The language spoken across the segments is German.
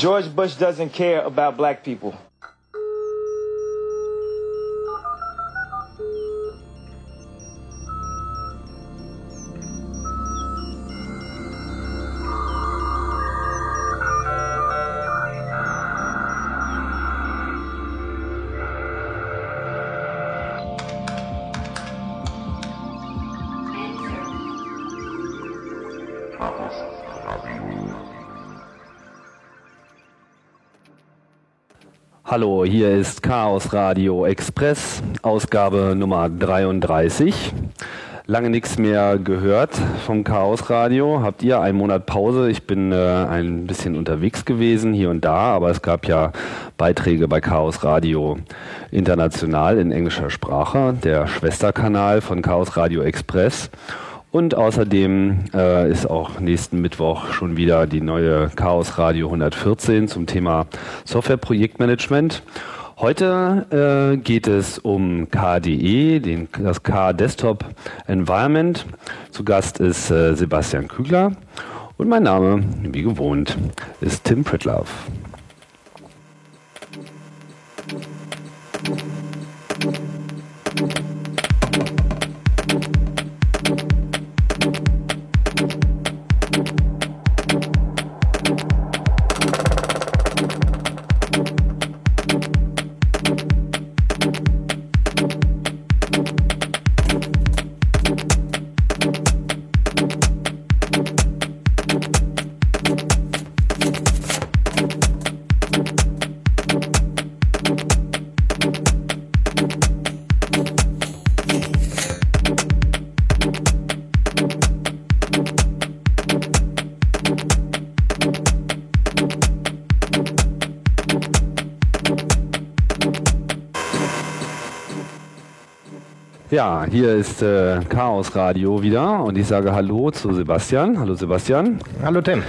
George Bush doesn't care about black people. Hallo, hier ist Chaos Radio Express, Ausgabe Nummer 33. Lange nichts mehr gehört vom Chaos Radio. Habt ihr einen Monat Pause? Ich bin äh, ein bisschen unterwegs gewesen, hier und da, aber es gab ja Beiträge bei Chaos Radio International in englischer Sprache, der Schwesterkanal von Chaos Radio Express. Und außerdem äh, ist auch nächsten Mittwoch schon wieder die neue Chaos Radio 114 zum Thema Softwareprojektmanagement. Heute äh, geht es um KDE, den, das K-Desktop Environment. Zu Gast ist äh, Sebastian Kügler und mein Name, wie gewohnt, ist Tim Pritloff. Ja, hier ist äh, Chaos Radio wieder und ich sage Hallo zu Sebastian. Hallo Sebastian. Hallo Tim.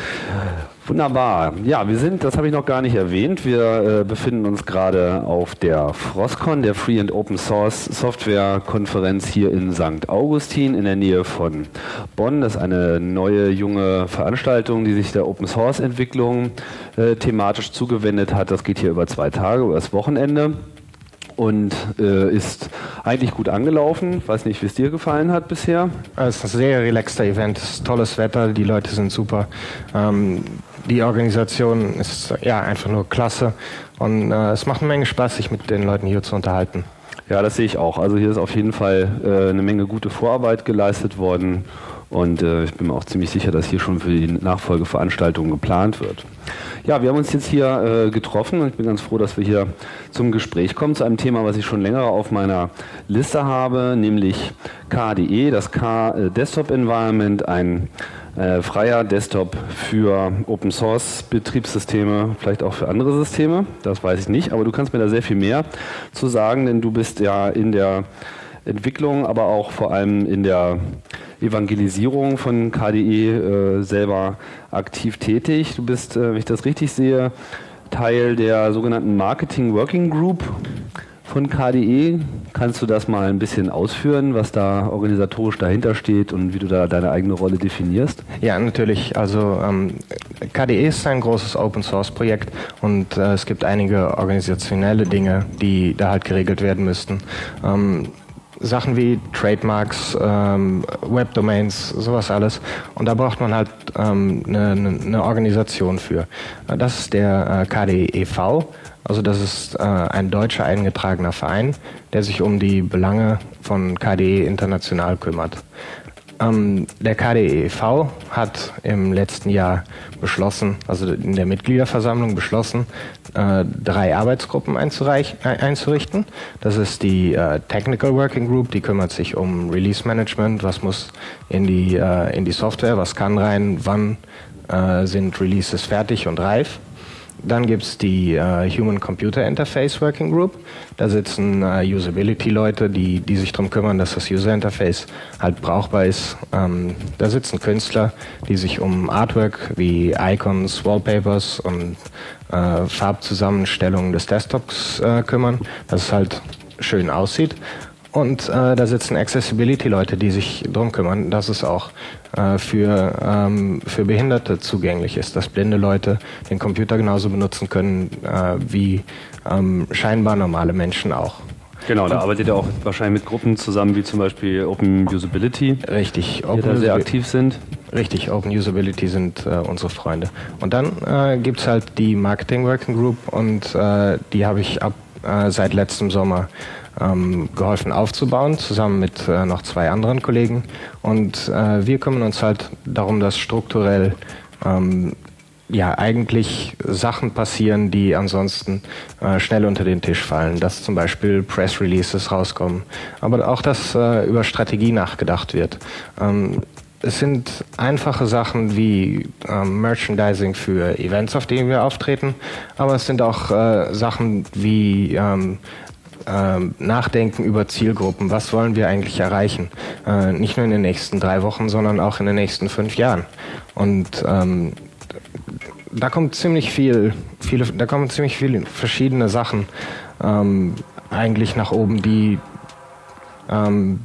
Wunderbar. Ja, wir sind, das habe ich noch gar nicht erwähnt, wir äh, befinden uns gerade auf der Frostcon, der Free and Open Source Software Konferenz hier in St. Augustin in der Nähe von Bonn. Das ist eine neue junge Veranstaltung, die sich der Open Source Entwicklung äh, thematisch zugewendet hat. Das geht hier über zwei Tage, über das Wochenende und äh, ist eigentlich gut angelaufen. Ich weiß nicht, wie es dir gefallen hat bisher. Es ist ein sehr relaxter Event, es ist tolles Wetter, die Leute sind super. Ähm, die Organisation ist ja einfach nur klasse und äh, es macht eine Menge Spaß, sich mit den Leuten hier zu unterhalten. Ja, das sehe ich auch. Also hier ist auf jeden Fall äh, eine Menge gute Vorarbeit geleistet worden und äh, ich bin mir auch ziemlich sicher, dass hier schon für die Nachfolgeveranstaltung geplant wird. Ja, wir haben uns jetzt hier äh, getroffen und ich bin ganz froh, dass wir hier zum Gespräch kommen zu einem Thema, was ich schon länger auf meiner Liste habe, nämlich KDE, das K äh, Desktop Environment, ein äh, freier Desktop für Open Source Betriebssysteme, vielleicht auch für andere Systeme, das weiß ich nicht, aber du kannst mir da sehr viel mehr zu sagen, denn du bist ja in der Entwicklung, aber auch vor allem in der Evangelisierung von KDE äh, selber aktiv tätig. Du bist, äh, wenn ich das richtig sehe, Teil der sogenannten Marketing Working Group von KDE. Kannst du das mal ein bisschen ausführen, was da organisatorisch dahinter steht und wie du da deine eigene Rolle definierst? Ja, natürlich. Also ähm, KDE ist ein großes Open Source Projekt und äh, es gibt einige organisationelle Dinge, die da halt geregelt werden müssten. Ähm, Sachen wie Trademarks, ähm, Webdomains, sowas alles. Und da braucht man halt ähm, eine, eine Organisation für. Das ist der äh, KDEV. Also das ist äh, ein deutscher eingetragener Verein, der sich um die Belange von KDE international kümmert. Ähm, der KDEV hat im letzten Jahr beschlossen, also in der Mitgliederversammlung beschlossen, äh, drei Arbeitsgruppen einzurichten. Das ist die äh, Technical Working Group, die kümmert sich um Release Management, was muss in die, äh, in die Software, was kann rein, wann äh, sind Releases fertig und reif. Dann gibt es die äh, Human Computer Interface Working Group. Da sitzen äh, Usability-Leute, die, die sich darum kümmern, dass das User Interface halt brauchbar ist. Ähm, da sitzen Künstler, die sich um Artwork wie Icons, Wallpapers und äh, Farbzusammenstellungen des Desktops äh, kümmern, dass es halt schön aussieht. Und äh, da sitzen Accessibility-Leute, die sich drum kümmern, dass es auch äh, für, ähm, für Behinderte zugänglich ist, dass blinde Leute den Computer genauso benutzen können äh, wie ähm, scheinbar normale Menschen auch. Genau, da arbeitet ihr auch wahrscheinlich mit Gruppen zusammen, wie zum Beispiel Open Usability. Richtig, Open die da sehr aktiv sind. Richtig, Open Usability sind äh, unsere Freunde. Und dann äh, gibt es halt die Marketing Working Group und äh, die habe ich ab äh, seit letztem Sommer ähm, geholfen aufzubauen, zusammen mit äh, noch zwei anderen Kollegen. Und äh, wir kümmern uns halt darum, dass strukturell ähm, ja eigentlich Sachen passieren, die ansonsten äh, schnell unter den Tisch fallen. Dass zum Beispiel Press Releases rauskommen, aber auch, dass äh, über Strategie nachgedacht wird. Ähm, es sind einfache Sachen wie ähm, Merchandising für Events, auf denen wir auftreten, aber es sind auch äh, Sachen wie ähm, nachdenken über Zielgruppen. Was wollen wir eigentlich erreichen? Äh, nicht nur in den nächsten drei Wochen, sondern auch in den nächsten fünf Jahren. Und ähm, da kommt ziemlich viel, viele, da kommen ziemlich viele verschiedene Sachen ähm, eigentlich nach oben, die ähm,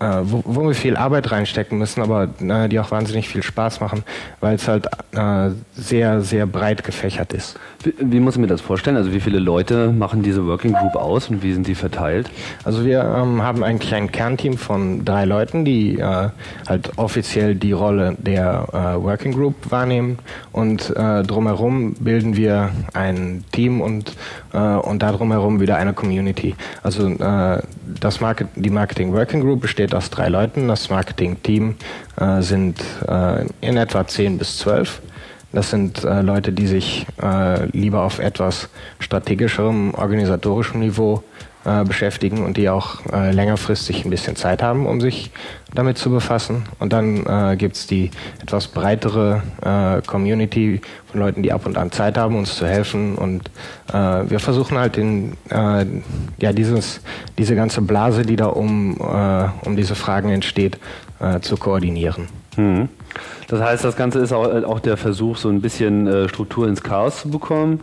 äh, wo, wo, wir viel Arbeit reinstecken müssen, aber äh, die auch wahnsinnig viel Spaß machen, weil es halt äh, sehr, sehr breit gefächert ist. Wie, wie, muss ich mir das vorstellen? Also wie viele Leute machen diese Working Group aus und wie sind die verteilt? Also wir ähm, haben eigentlich ein Kernteam von drei Leuten, die äh, halt offiziell die Rolle der äh, Working Group wahrnehmen und äh, drumherum bilden wir ein Team und, und da drumherum wieder eine Community. Also das Market, die Marketing Working Group besteht aus drei Leuten. Das Marketing-Team äh, sind äh, in etwa zehn bis zwölf. Das sind äh, Leute, die sich äh, lieber auf etwas strategischerem, organisatorischem Niveau äh, beschäftigen und die auch äh, längerfristig ein bisschen Zeit haben, um sich damit zu befassen. Und dann äh, gibt die etwas breitere äh, Community von Leuten, die ab und an Zeit haben, uns zu helfen. Und äh, wir versuchen halt in, äh, ja, dieses, diese ganze Blase, die da um, äh, um diese Fragen entsteht, äh, zu koordinieren. Hm. Das heißt, das Ganze ist auch, auch der Versuch, so ein bisschen äh, Struktur ins Chaos zu bekommen.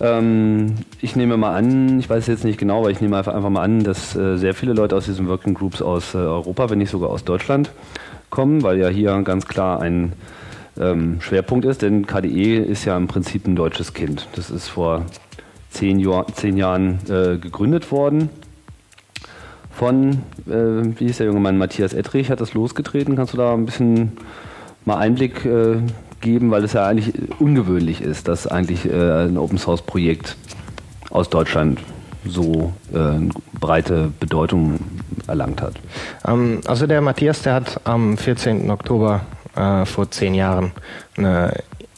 Ähm, ich nehme mal an, ich weiß jetzt nicht genau, aber ich nehme einfach, einfach mal an, dass äh, sehr viele Leute aus diesen Working Groups aus äh, Europa, wenn nicht sogar aus Deutschland, kommen, weil ja hier ganz klar ein ähm, Schwerpunkt ist, denn KDE ist ja im Prinzip ein deutsches Kind. Das ist vor zehn, Jahr, zehn Jahren äh, gegründet worden von, äh, wie hieß der junge Mann, Matthias Ettrich hat das losgetreten. Kannst du da ein bisschen mal Einblick äh, geben, weil es ja eigentlich ungewöhnlich ist, dass eigentlich äh, ein Open Source Projekt aus Deutschland so äh, breite Bedeutung erlangt hat. Ähm, also der Matthias, der hat am 14. Oktober äh, vor zehn Jahren eine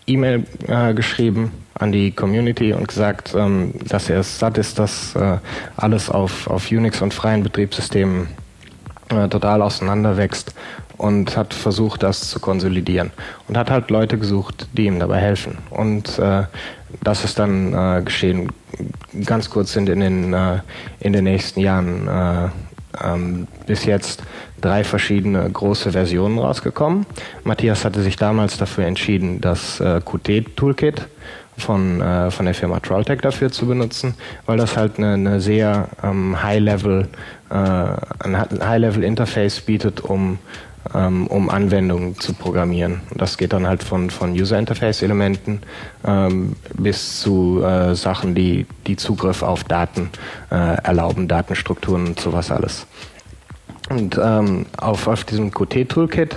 E-Mail äh, geschrieben an die Community und gesagt, ähm, dass er es satt ist, dass äh, alles auf, auf Unix und freien Betriebssystemen total auseinanderwächst und hat versucht, das zu konsolidieren und hat halt Leute gesucht, die ihm dabei helfen. Und äh, das ist dann äh, geschehen. Ganz kurz sind in den, äh, in den nächsten Jahren äh, ähm, bis jetzt drei verschiedene große Versionen rausgekommen. Matthias hatte sich damals dafür entschieden, das äh, Qt-Toolkit von, äh, von der Firma Trolltech dafür zu benutzen, weil das halt eine, eine sehr ähm, High-Level äh, ein High-Level-Interface bietet, um ähm, um Anwendungen zu programmieren. Das geht dann halt von, von User-Interface-Elementen ähm, bis zu äh, Sachen, die, die Zugriff auf Daten äh, erlauben, Datenstrukturen und sowas alles. Und ähm, auf, auf diesem Qt-Toolkit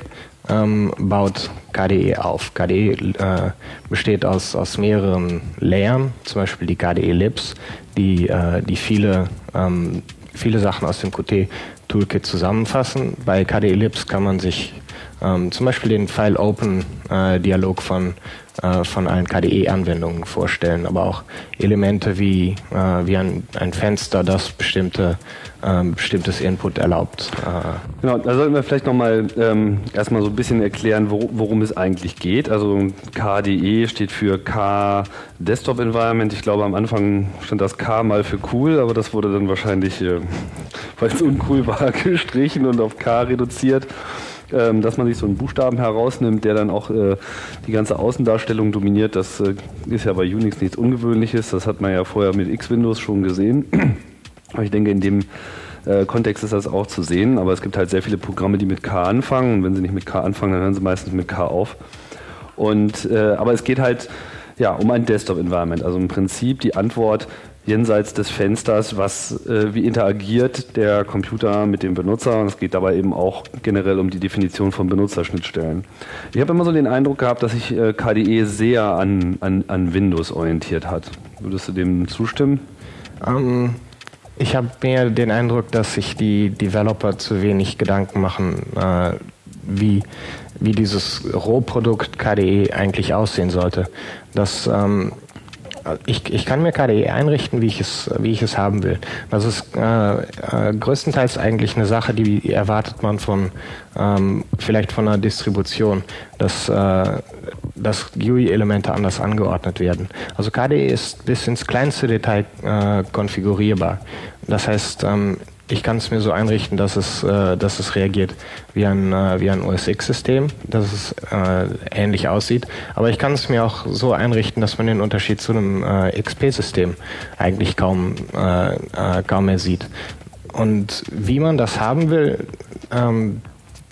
ähm, baut KDE auf. KDE äh, besteht aus, aus mehreren Layern, zum Beispiel die KDE Libs, die, äh, die viele, ähm, viele Sachen aus dem Qt Toolkit zusammenfassen. Bei KDE Libs kann man sich ähm, zum Beispiel den File Open äh, Dialog von, äh, von allen KDE-Anwendungen vorstellen, aber auch Elemente wie, äh, wie ein, ein Fenster, das bestimmte ähm, bestimmtes Input erlaubt. Äh. Genau, da sollten wir vielleicht nochmal ähm, erstmal so ein bisschen erklären, wo, worum es eigentlich geht. Also KDE steht für K Desktop Environment. Ich glaube, am Anfang stand das K mal für cool, aber das wurde dann wahrscheinlich, äh, weil es uncool war, gestrichen und auf K reduziert. Ähm, dass man sich so einen Buchstaben herausnimmt, der dann auch äh, die ganze Außendarstellung dominiert, das äh, ist ja bei Unix nichts Ungewöhnliches. Das hat man ja vorher mit X-Windows schon gesehen. Aber ich denke, in dem äh, Kontext ist das auch zu sehen, aber es gibt halt sehr viele Programme, die mit K anfangen. Und wenn sie nicht mit K anfangen, dann hören sie meistens mit K auf. Und, äh, aber es geht halt ja, um ein Desktop-Environment. Also im Prinzip die Antwort jenseits des Fensters, was, äh, wie interagiert der Computer mit dem Benutzer. Und es geht dabei eben auch generell um die Definition von Benutzerschnittstellen. Ich habe immer so den Eindruck gehabt, dass sich äh, KDE sehr an, an, an Windows orientiert hat. Würdest du dem zustimmen? Ähm, ich habe mehr den Eindruck, dass sich die Developer zu wenig Gedanken machen, äh, wie, wie dieses Rohprodukt KDE eigentlich aussehen sollte. Das, ähm, ich, ich kann mir KDE einrichten, wie ich es, wie ich es haben will. Das ist äh, äh, größtenteils eigentlich eine Sache, die erwartet man von ähm, vielleicht von einer Distribution, dass, äh, dass GUI-Elemente anders angeordnet werden. Also KDE ist bis ins kleinste Detail äh, konfigurierbar. Das heißt, ähm, ich kann es mir so einrichten, dass es, äh, dass es reagiert wie ein, äh, wie ein OS X-System, dass es äh, ähnlich aussieht. Aber ich kann es mir auch so einrichten, dass man den Unterschied zu einem äh, XP-System eigentlich kaum, äh, äh, kaum mehr sieht. Und wie man das haben will, ähm,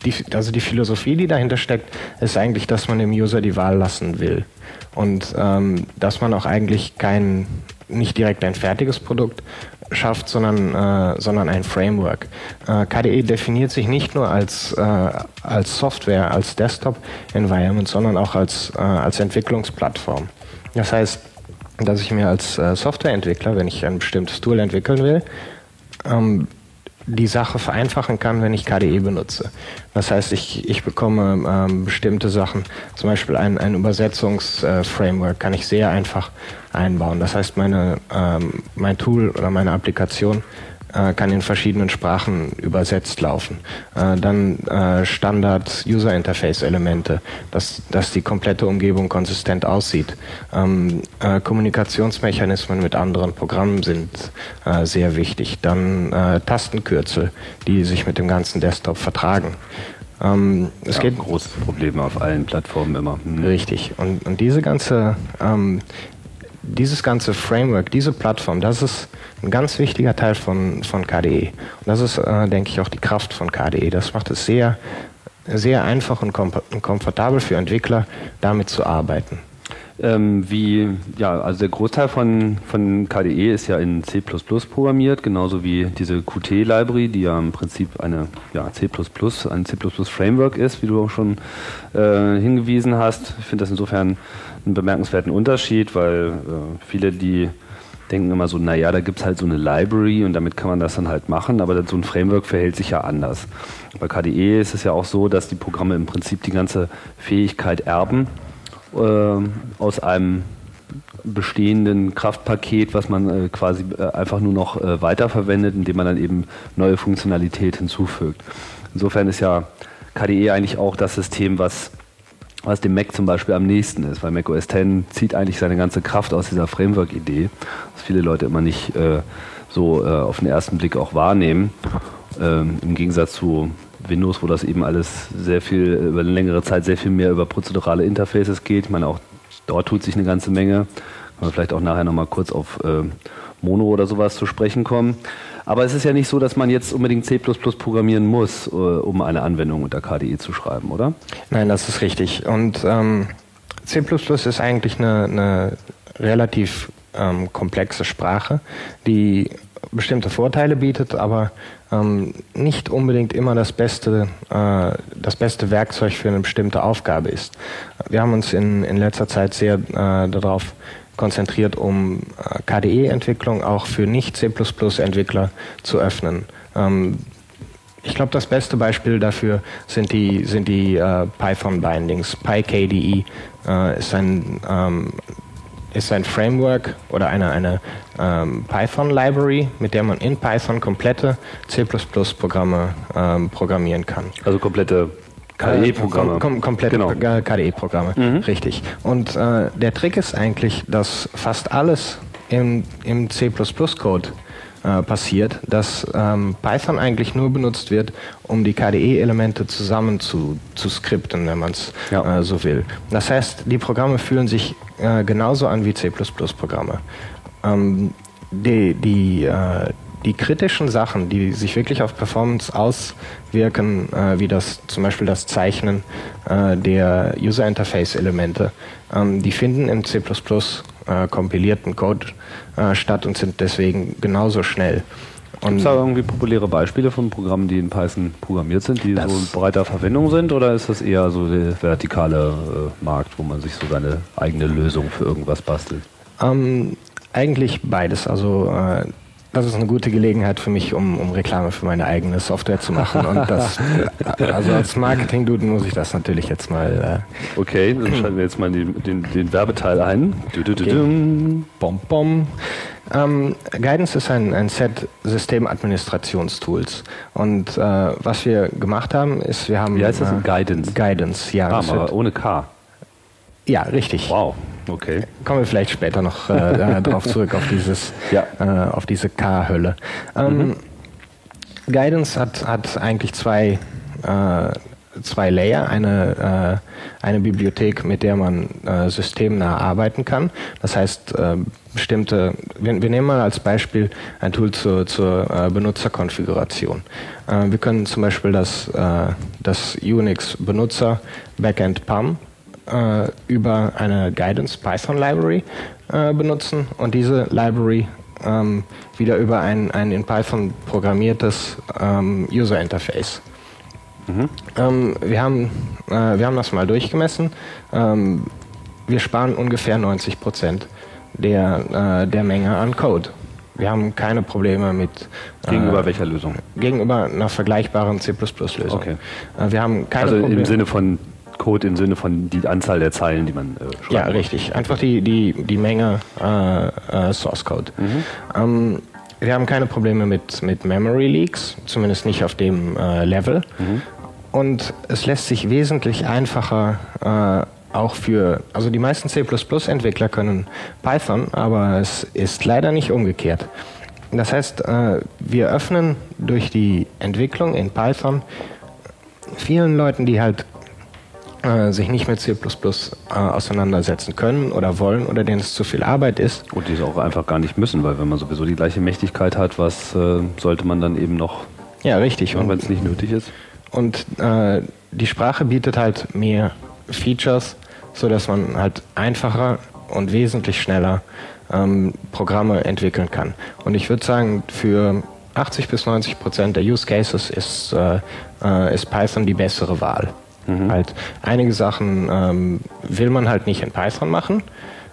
die, also die Philosophie, die dahinter steckt, ist eigentlich, dass man dem User die Wahl lassen will. Und ähm, dass man auch eigentlich kein, nicht direkt ein fertiges Produkt schafft, sondern, äh, sondern ein Framework. Äh, KDE definiert sich nicht nur als, äh, als Software, als Desktop-Environment, sondern auch als, äh, als Entwicklungsplattform. Das heißt, dass ich mir als äh, Softwareentwickler, wenn ich ein bestimmtes Tool entwickeln will, ähm, die Sache vereinfachen kann, wenn ich KDE benutze. Das heißt, ich, ich bekomme ähm, bestimmte Sachen, zum Beispiel ein, ein Übersetzungsframework äh, kann ich sehr einfach einbauen. Das heißt, meine, ähm, mein Tool oder meine Applikation äh, kann in verschiedenen Sprachen übersetzt laufen. Äh, dann äh, Standard User Interface Elemente, dass, dass die komplette Umgebung konsistent aussieht. Ähm, äh, Kommunikationsmechanismen mit anderen Programmen sind äh, sehr wichtig. Dann äh, Tastenkürzel, die sich mit dem ganzen Desktop vertragen. Ähm, es ja, geht großes Problem auf allen Plattformen immer. Hm. Richtig. Und, und diese ganze ähm, dieses ganze Framework, diese Plattform, das ist ein ganz wichtiger Teil von, von KDE. Und das ist, äh, denke ich, auch die Kraft von KDE. Das macht es sehr, sehr einfach und, kom komfortabel für Entwickler, damit zu arbeiten. Ähm, wie, ja, also der Großteil von, von KDE ist ja in C programmiert, genauso wie diese Qt-Library, die ja im Prinzip eine ja, C, ein C Framework ist, wie du auch schon äh, hingewiesen hast. Ich finde das insofern einen bemerkenswerten Unterschied, weil äh, viele, die denken immer so, naja, da gibt es halt so eine Library und damit kann man das dann halt machen, aber so ein Framework verhält sich ja anders. Bei KDE ist es ja auch so, dass die Programme im Prinzip die ganze Fähigkeit erben äh, aus einem bestehenden Kraftpaket, was man äh, quasi äh, einfach nur noch äh, weiterverwendet, indem man dann eben neue Funktionalität hinzufügt. Insofern ist ja KDE eigentlich auch das System, was was dem Mac zum Beispiel am nächsten ist, weil Mac OS X zieht eigentlich seine ganze Kraft aus dieser Framework-Idee, was viele Leute immer nicht äh, so äh, auf den ersten Blick auch wahrnehmen. Ähm, Im Gegensatz zu Windows, wo das eben alles sehr viel, über eine längere Zeit sehr viel mehr über prozedurale Interfaces geht. Ich meine, auch dort tut sich eine ganze Menge. Kann man vielleicht auch nachher nochmal kurz auf äh, Mono oder sowas zu sprechen kommen. Aber es ist ja nicht so, dass man jetzt unbedingt C programmieren muss, äh, um eine Anwendung unter KDE zu schreiben, oder? Nein, das ist richtig. Und ähm, C ist eigentlich eine, eine relativ ähm, komplexe Sprache, die bestimmte Vorteile bietet, aber ähm, nicht unbedingt immer das beste, äh, das beste Werkzeug für eine bestimmte Aufgabe ist. Wir haben uns in, in letzter Zeit sehr äh, darauf konzentriert, um äh, KDE-Entwicklung auch für Nicht-C++-Entwickler zu öffnen. Ähm, ich glaube, das beste Beispiel dafür sind die, sind die äh, Python-Bindings. PyKDE äh, ist ein ähm, ist ein Framework oder eine, eine ähm, Python-Library, mit der man in Python komplette C++-Programme ähm, programmieren kann. Also komplette KDE-Programme. Kom kom komplette genau. KDE-Programme, mhm. richtig. Und äh, der Trick ist eigentlich, dass fast alles im, im C++-Code äh, passiert, dass ähm, Python eigentlich nur benutzt wird, um die KDE-Elemente zusammen zu, zu skripten, wenn man es ja. äh, so will. Das heißt, die Programme fühlen sich äh, genauso an wie C++-Programme. Ähm, die, die, äh, die kritischen Sachen, die sich wirklich auf Performance auswirken, äh, wie das zum Beispiel das Zeichnen äh, der User Interface Elemente, ähm, die finden im C++ äh, kompilierten Code äh, statt und sind deswegen genauso schnell. Gibt es da irgendwie populäre Beispiele von Programmen, die in Python programmiert sind, die so in breiter Verwendung sind? Oder ist das eher so der vertikale äh, Markt, wo man sich so seine eigene Lösung für irgendwas bastelt? Ähm, eigentlich beides. Also äh, das ist eine gute Gelegenheit für mich, um, um Reklame für meine eigene Software zu machen. Und das, also als Marketing-Dude muss ich das natürlich jetzt mal. Äh okay, dann schalten wir jetzt mal den, den, den Werbeteil ein. Okay. Bom, bom. Ähm, Guidance ist ein, ein Set Systemadministrationstools. Und äh, was wir gemacht haben, ist, wir haben. Wie heißt das? Äh, Guidance. Guidance, ja. Ah, aber ohne K. Ja, richtig. Wow. Okay. Kommen wir vielleicht später noch äh, darauf zurück, auf, dieses, ja. äh, auf diese K-Hölle. Ähm, mhm. Guidance hat, hat eigentlich zwei, äh, zwei Layer. Eine, äh, eine Bibliothek, mit der man äh, systemnah arbeiten kann. Das heißt, äh, bestimmte, wir, wir, nehmen mal als Beispiel ein Tool zur, zur äh, Benutzerkonfiguration. Äh, wir können zum Beispiel das, äh, das Unix Benutzer Backend PAM äh, über eine Guidance Python Library äh, benutzen und diese Library ähm, wieder über ein, ein in Python programmiertes ähm, User Interface. Mhm. Ähm, wir, haben, äh, wir haben das mal durchgemessen. Ähm, wir sparen ungefähr 90 Prozent der, äh, der Menge an Code. Wir haben keine Probleme mit. Gegenüber äh, welcher Lösung? Gegenüber einer vergleichbaren C++-Lösung. Okay. Äh, wir haben keine also Probleme. im Sinne von Code im Sinne von die Anzahl der Zeilen, die man äh, schreibt. Ja, richtig. Einfach die, die, die Menge äh, äh, Source Code. Mhm. Ähm, wir haben keine Probleme mit, mit Memory Leaks, zumindest nicht auf dem äh, Level. Mhm. Und es lässt sich wesentlich einfacher äh, auch für, also die meisten C++-Entwickler können Python, aber es ist leider nicht umgekehrt. Das heißt, äh, wir öffnen durch die Entwicklung in Python vielen Leuten, die halt sich nicht mit C++ äh, auseinandersetzen können oder wollen oder denen es zu viel Arbeit ist. Und die es auch einfach gar nicht müssen, weil wenn man sowieso die gleiche Mächtigkeit hat, was äh, sollte man dann eben noch? Ja, richtig. Und wenn es nicht nötig ist. Und äh, die Sprache bietet halt mehr Features, sodass man halt einfacher und wesentlich schneller ähm, Programme entwickeln kann. Und ich würde sagen, für 80 bis 90 Prozent der Use Cases ist, äh, äh, ist Python die bessere Wahl. Mhm. Halt einige Sachen ähm, will man halt nicht in Python machen.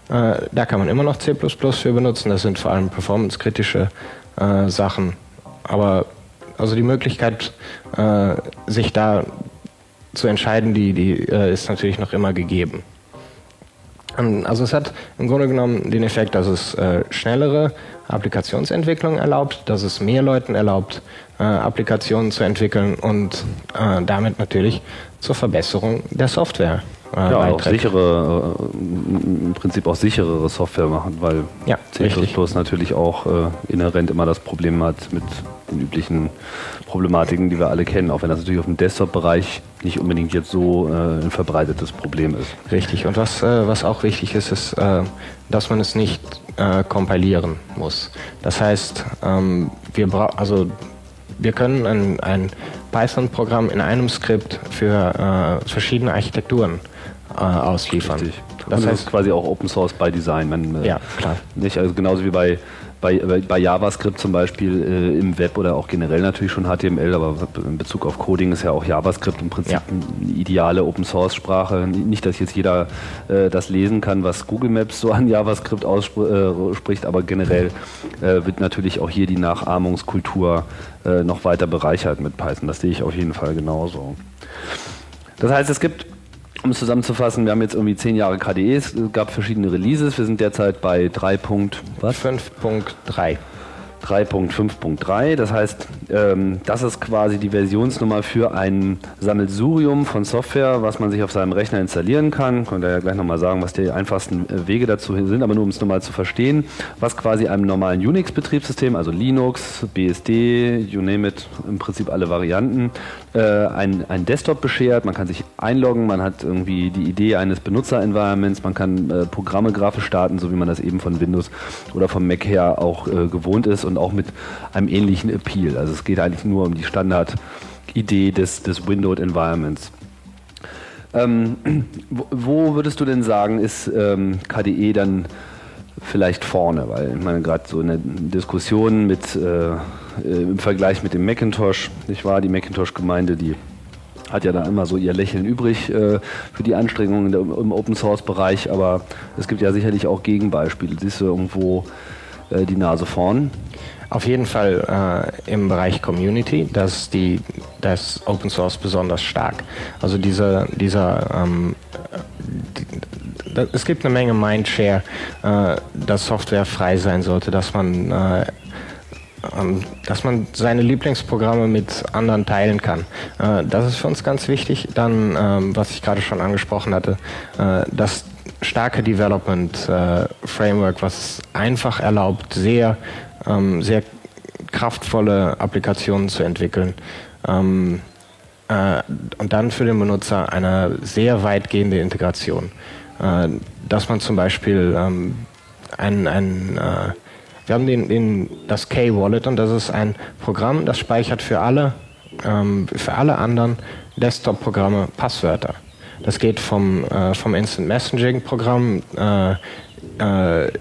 Äh, da kann man immer noch C++ für benutzen. Das sind vor allem performancekritische äh, Sachen. Aber also die Möglichkeit, äh, sich da zu entscheiden, die, die äh, ist natürlich noch immer gegeben. Also es hat im Grunde genommen den Effekt, dass es äh, schnellere Applikationsentwicklung erlaubt, dass es mehr Leuten erlaubt, äh, Applikationen zu entwickeln und damit natürlich zur Verbesserung der Software. Äh, ja, auch sichere, äh, im Prinzip auch sicherere Software machen, weil ja, C++ natürlich auch äh, inhärent immer das Problem hat mit den üblichen Problematiken, die wir alle kennen, auch wenn das natürlich auf dem Desktop-Bereich nicht unbedingt jetzt so äh, ein verbreitetes Problem ist. Richtig, und was, äh, was auch wichtig ist, ist, äh, dass man es nicht kompilieren muss. Das heißt, ähm, wir brauchen, also wir können ein, ein Python-Programm in einem Skript für äh, verschiedene Architekturen äh, ausliefern. Richtig. Das, das heißt quasi auch Open Source by Design. Man, äh, ja, klar. Nicht, also genauso wie bei bei, bei JavaScript zum Beispiel äh, im Web oder auch generell natürlich schon HTML, aber in Bezug auf Coding ist ja auch JavaScript im Prinzip ja. eine ideale Open Source Sprache. Nicht, dass jetzt jeder äh, das lesen kann, was Google Maps so an JavaScript ausspricht, äh, aber generell äh, wird natürlich auch hier die Nachahmungskultur äh, noch weiter bereichert mit Python. Das sehe ich auf jeden Fall genauso. Das heißt, es gibt um es zusammenzufassen, wir haben jetzt irgendwie zehn Jahre KDE, es gab verschiedene Releases. Wir sind derzeit bei 3.5.3. 3.5.3. Das heißt, ähm, das ist quasi die Versionsnummer für ein Sammelsurium von Software, was man sich auf seinem Rechner installieren kann. Könnt ihr ja gleich nochmal sagen, was die einfachsten äh, Wege dazu sind, aber nur um es nochmal zu verstehen, was quasi einem normalen Unix-Betriebssystem, also Linux, BSD, you name it, im Prinzip alle Varianten, äh, ein, ein Desktop beschert. Man kann sich einloggen, man hat irgendwie die Idee eines Benutzer-Environments, man kann äh, Programme grafisch starten, so wie man das eben von Windows oder vom Mac her auch äh, gewohnt ist. Und und auch mit einem ähnlichen Appeal. Also es geht eigentlich nur um die Standardidee des, des Windowed Environments. Ähm, wo würdest du denn sagen, ist ähm, KDE dann vielleicht vorne? Weil ich meine, gerade so eine Diskussion mit, äh, äh, im Vergleich mit dem Macintosh, nicht wahr? Die Macintosh-Gemeinde, die hat ja da immer so ihr Lächeln übrig äh, für die Anstrengungen im Open Source Bereich, aber es gibt ja sicherlich auch Gegenbeispiele. Siehst du irgendwo äh, die Nase vorn? Auf jeden Fall äh, im Bereich Community, dass die das Open Source besonders stark. Also dieser dieser ähm, die, es gibt eine Menge Mindshare, äh, dass Software frei sein sollte, dass man äh, ähm, dass man seine Lieblingsprogramme mit anderen teilen kann. Äh, das ist für uns ganz wichtig. Dann, ähm, was ich gerade schon angesprochen hatte, äh, das starke Development äh, Framework, was einfach erlaubt, sehr, ähm, sehr kraftvolle Applikationen zu entwickeln. und dann für den Benutzer eine sehr weitgehende Integration. dass man zum Beispiel ein, ein wir haben den, den, das K-Wallet und das ist ein Programm, das speichert für alle, ähm, für alle anderen Desktop-Programme Passwörter. Das geht vom, äh, vom Instant Messaging-Programm äh, äh,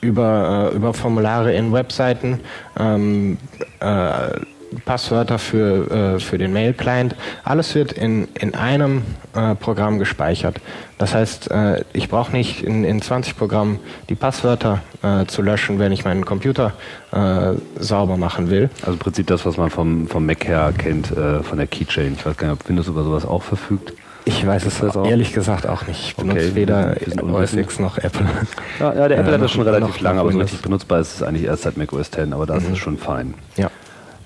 über, äh, über Formulare in Webseiten, ähm, äh, Passwörter für, äh, für den Mail-Client. Alles wird in, in einem äh, Programm gespeichert. Das heißt, äh, ich brauche nicht in, in 20 Programmen die Passwörter äh, zu löschen, wenn ich meinen Computer äh, sauber machen will. Also im Prinzip das, was man vom, vom Mac her kennt, äh, von der Keychain. Ich weiß gar nicht, ob Windows über sowas auch verfügt. Ich weiß es auch? ehrlich gesagt auch nicht. Ich benutze okay. weder OS X noch Apple. Ja, ja der Apple hat das schon relativ lange, aber so richtig benutzbar ist es eigentlich erst seit Mac OS X, aber das mhm. ist schon fein. Ja.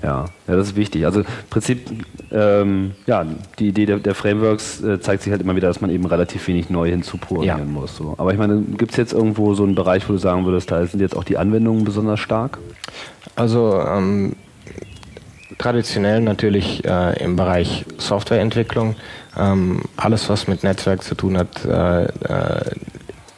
Ja, ja, das ist wichtig. Also im Prinzip, ähm, ja, die Idee der, der Frameworks äh, zeigt sich halt immer wieder, dass man eben relativ wenig neu hinzuprogrammieren ja. muss. So. Aber ich meine, gibt es jetzt irgendwo so einen Bereich, wo du sagen würdest, da sind jetzt auch die Anwendungen besonders stark? Also ähm, traditionell natürlich äh, im Bereich Softwareentwicklung. Ähm, alles, was mit Netzwerk zu tun hat, äh, äh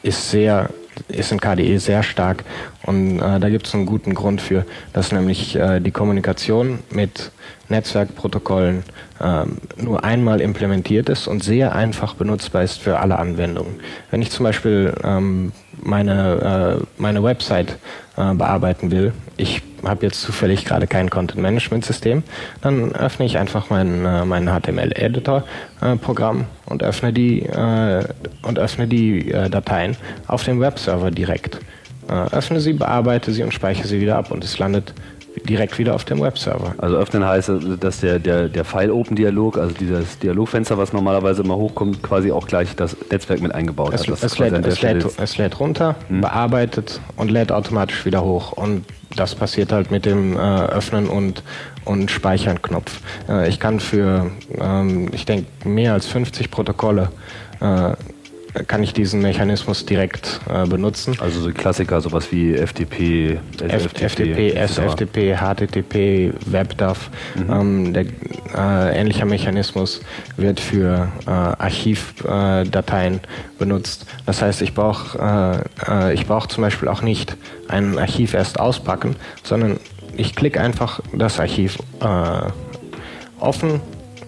ist sehr ist in KDE sehr stark und äh, da gibt es einen guten Grund für, dass nämlich äh, die Kommunikation mit Netzwerkprotokollen äh, nur einmal implementiert ist und sehr einfach benutzbar ist für alle Anwendungen. Wenn ich zum Beispiel ähm, meine, äh, meine Website äh, bearbeiten will, ich habe jetzt zufällig gerade kein Content-Management-System, dann öffne ich einfach mein, äh, mein HTML-Editor-Programm äh, und öffne die, äh, und öffne die äh, Dateien auf dem Webserver direkt. öffne sie, bearbeite sie und speichere sie wieder ab und es landet direkt wieder auf dem Webserver. Also öffnen heißt, dass der, der, der File-Open-Dialog, also dieses Dialogfenster, was normalerweise immer hochkommt, quasi auch gleich das Netzwerk mit eingebaut es, hat. Es lädt, es, lädt, es lädt, runter, hm. bearbeitet und lädt automatisch wieder hoch. Und das passiert halt mit dem äh, Öffnen und, und Speichern-Knopf. Äh, ich kann für, ähm, ich denke, mehr als 50 Protokolle äh, kann ich diesen Mechanismus direkt äh, benutzen. Also so Klassiker, sowas wie FTP, SFTP, FTP, SFTP, HTTP, WebDAV. Mhm. Ähm, der äh, ähnlicher Mechanismus wird für äh, Archivdateien benutzt. Das heißt, ich brauche äh, äh, ich brauch zum Beispiel auch nicht ein Archiv erst auspacken, sondern ich klicke einfach das Archiv äh, offen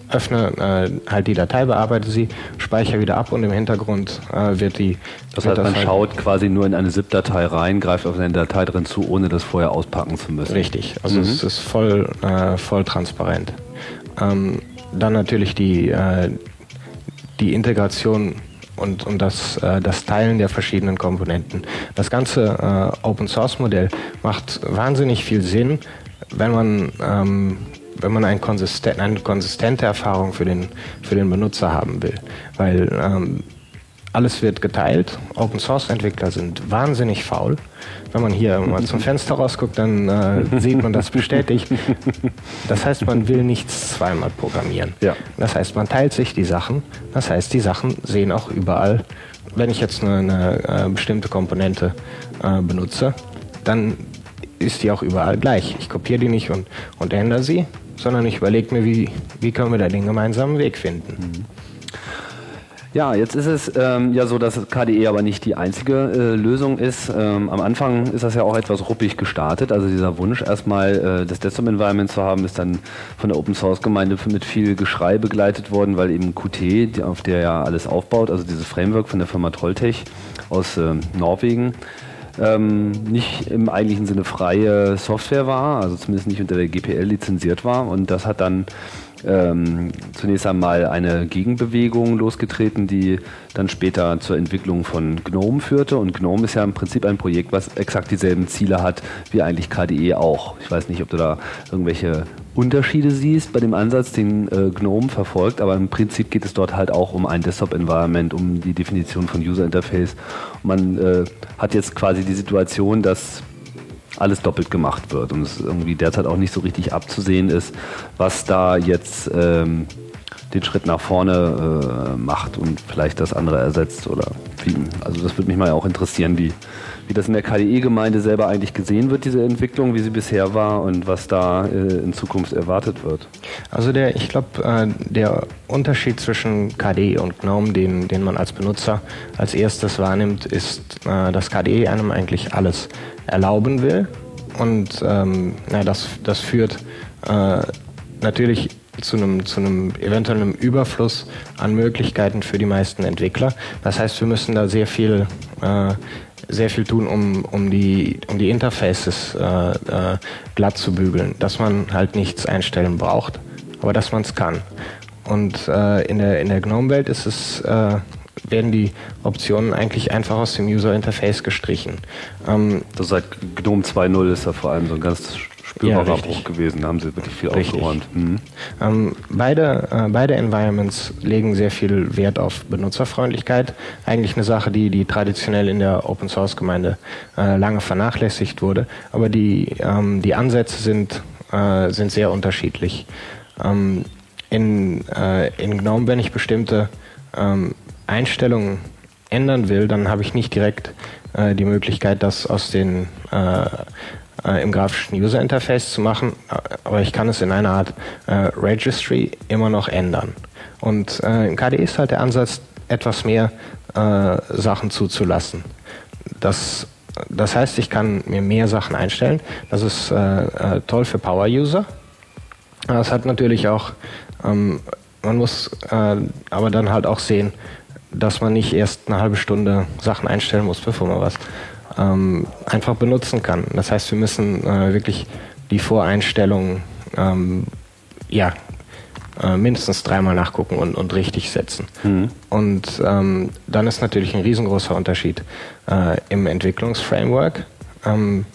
öffne äh, halt die Datei, bearbeite sie, speichere wieder ab und im Hintergrund äh, wird die. Das heißt, man schaut quasi nur in eine ZIP-Datei rein, greift auf eine Datei drin zu, ohne das vorher auspacken zu müssen. Richtig, also mhm. es ist voll, äh, voll transparent. Ähm, dann natürlich die, äh, die Integration und, und das, äh, das Teilen der verschiedenen Komponenten. Das ganze äh, Open Source Modell macht wahnsinnig viel Sinn, wenn man ähm, wenn man ein konsistent, eine konsistente Erfahrung für den, für den Benutzer haben will. Weil ähm, alles wird geteilt. Open Source Entwickler sind wahnsinnig faul. Wenn man hier mal zum Fenster rausguckt, dann äh, sieht man das bestätigt. Das heißt, man will nichts zweimal programmieren. Ja. Das heißt, man teilt sich die Sachen. Das heißt, die Sachen sehen auch überall. Wenn ich jetzt eine, eine äh, bestimmte Komponente äh, benutze, dann ist die auch überall gleich. Ich kopiere die nicht und, und ändere sie, sondern ich überlege mir, wie, wie können wir da den gemeinsamen Weg finden. Ja, jetzt ist es ähm, ja so, dass KDE aber nicht die einzige äh, Lösung ist. Ähm, am Anfang ist das ja auch etwas ruppig gestartet. Also dieser Wunsch, erstmal äh, das Desktop-Environment zu haben, ist dann von der Open-Source-Gemeinde mit viel Geschrei begleitet worden, weil eben Qt, die, auf der ja alles aufbaut, also dieses Framework von der Firma Trolltech aus äh, Norwegen, ähm, nicht im eigentlichen Sinne freie Software war, also zumindest nicht unter der GPL lizenziert war. Und das hat dann ähm, zunächst einmal eine Gegenbewegung losgetreten, die dann später zur Entwicklung von GNOME führte. Und GNOME ist ja im Prinzip ein Projekt, was exakt dieselben Ziele hat wie eigentlich KDE auch. Ich weiß nicht, ob du da irgendwelche Unterschiede siehst bei dem Ansatz, den äh, GNOME verfolgt, aber im Prinzip geht es dort halt auch um ein Desktop-Environment, um die Definition von User Interface. man äh, hat jetzt quasi die Situation, dass alles doppelt gemacht wird und es irgendwie derzeit auch nicht so richtig abzusehen ist, was da jetzt ähm, den Schritt nach vorne äh, macht und vielleicht das andere ersetzt oder wie. Also das würde mich mal auch interessieren, wie, wie das in der KDE-Gemeinde selber eigentlich gesehen wird, diese Entwicklung, wie sie bisher war und was da äh, in Zukunft erwartet wird. Also der, ich glaube, äh, der Unterschied zwischen KDE und GNOME, den, den man als Benutzer als erstes wahrnimmt, ist, äh, dass KDE einem eigentlich alles erlauben will. Und ähm, na, das, das führt äh, natürlich zu einem, zu einem eventuellen Überfluss an Möglichkeiten für die meisten Entwickler. Das heißt, wir müssen da sehr viel, äh, sehr viel tun, um, um, die, um die Interfaces äh, äh, glatt zu bügeln, dass man halt nichts einstellen braucht, aber dass man es kann. Und äh, in der, in der GNOME-Welt ist es äh, werden die Optionen eigentlich einfach aus dem User Interface gestrichen. Ähm, das seit GNOME 2.0 ist da vor allem so ein ganz spürbarer ja, Bruch gewesen. Da haben sie wirklich viel richtig. aufgeräumt. Mhm. Ähm, beide, äh, beide Environments legen sehr viel Wert auf Benutzerfreundlichkeit. Eigentlich eine Sache, die, die traditionell in der Open Source Gemeinde äh, lange vernachlässigt wurde. Aber die, ähm, die Ansätze sind, äh, sind sehr unterschiedlich. Ähm, in, äh, in GNOME, wenn ich bestimmte ähm, Einstellungen ändern will, dann habe ich nicht direkt äh, die Möglichkeit, das aus den äh, äh, im grafischen User Interface zu machen, aber ich kann es in einer Art äh, Registry immer noch ändern. Und äh, in KDE ist halt der Ansatz, etwas mehr äh, Sachen zuzulassen. Das, das heißt, ich kann mir mehr Sachen einstellen. Das ist toll für Power-User. Das hat natürlich auch, ähm, man muss aber dann halt auch sehen, dass man nicht erst eine halbe Stunde Sachen einstellen muss, bevor man was ähm, einfach benutzen kann. Das heißt, wir müssen äh, wirklich die Voreinstellungen ähm, ja, äh, mindestens dreimal nachgucken und, und richtig setzen. Mhm. Und ähm, dann ist natürlich ein riesengroßer Unterschied äh, im Entwicklungsframework. Ähm,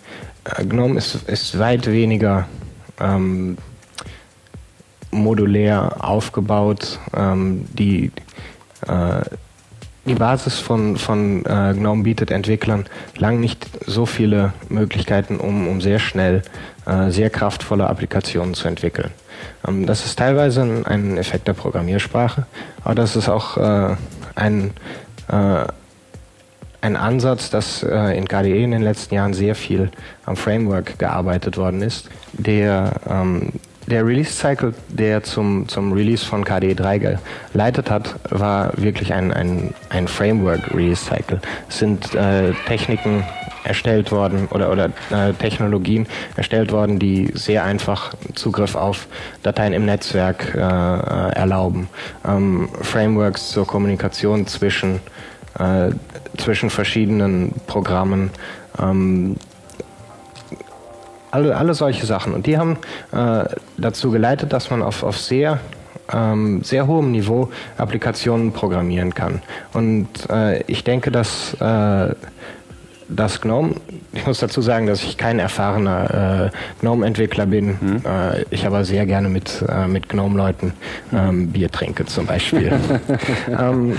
äh, GNOME ist, ist weit weniger ähm, modulär aufgebaut. Ähm, die äh, die Basis von, von äh, GNOME bietet Entwicklern lang nicht so viele Möglichkeiten, um, um sehr schnell äh, sehr kraftvolle Applikationen zu entwickeln. Ähm, das ist teilweise ein, ein, Effekt der Programmiersprache, aber das ist auch äh, ein, äh, ein Ansatz, dass äh, in KDE in den letzten Jahren sehr viel am Framework gearbeitet worden ist, der ähm, der Release-Cycle, der zum, zum Release von KDE 3 geleitet hat, war wirklich ein, ein, ein Framework-Release-Cycle. Es sind äh, Techniken erstellt worden oder, oder äh, Technologien erstellt worden, die sehr einfach Zugriff auf Dateien im Netzwerk äh, äh erlauben. Ähm, Frameworks zur Kommunikation zwischen, äh, zwischen verschiedenen Programmen. Ähm, alle, alle solche Sachen. Und die haben äh, dazu geleitet, dass man auf, auf sehr ähm, sehr hohem Niveau Applikationen programmieren kann. Und äh, ich denke, dass äh, das GNOME, ich muss dazu sagen, dass ich kein erfahrener äh, GNOME-Entwickler bin. Mhm. Äh, ich aber sehr gerne mit, äh, mit GNOME-Leuten ähm, Bier trinke zum Beispiel. ähm,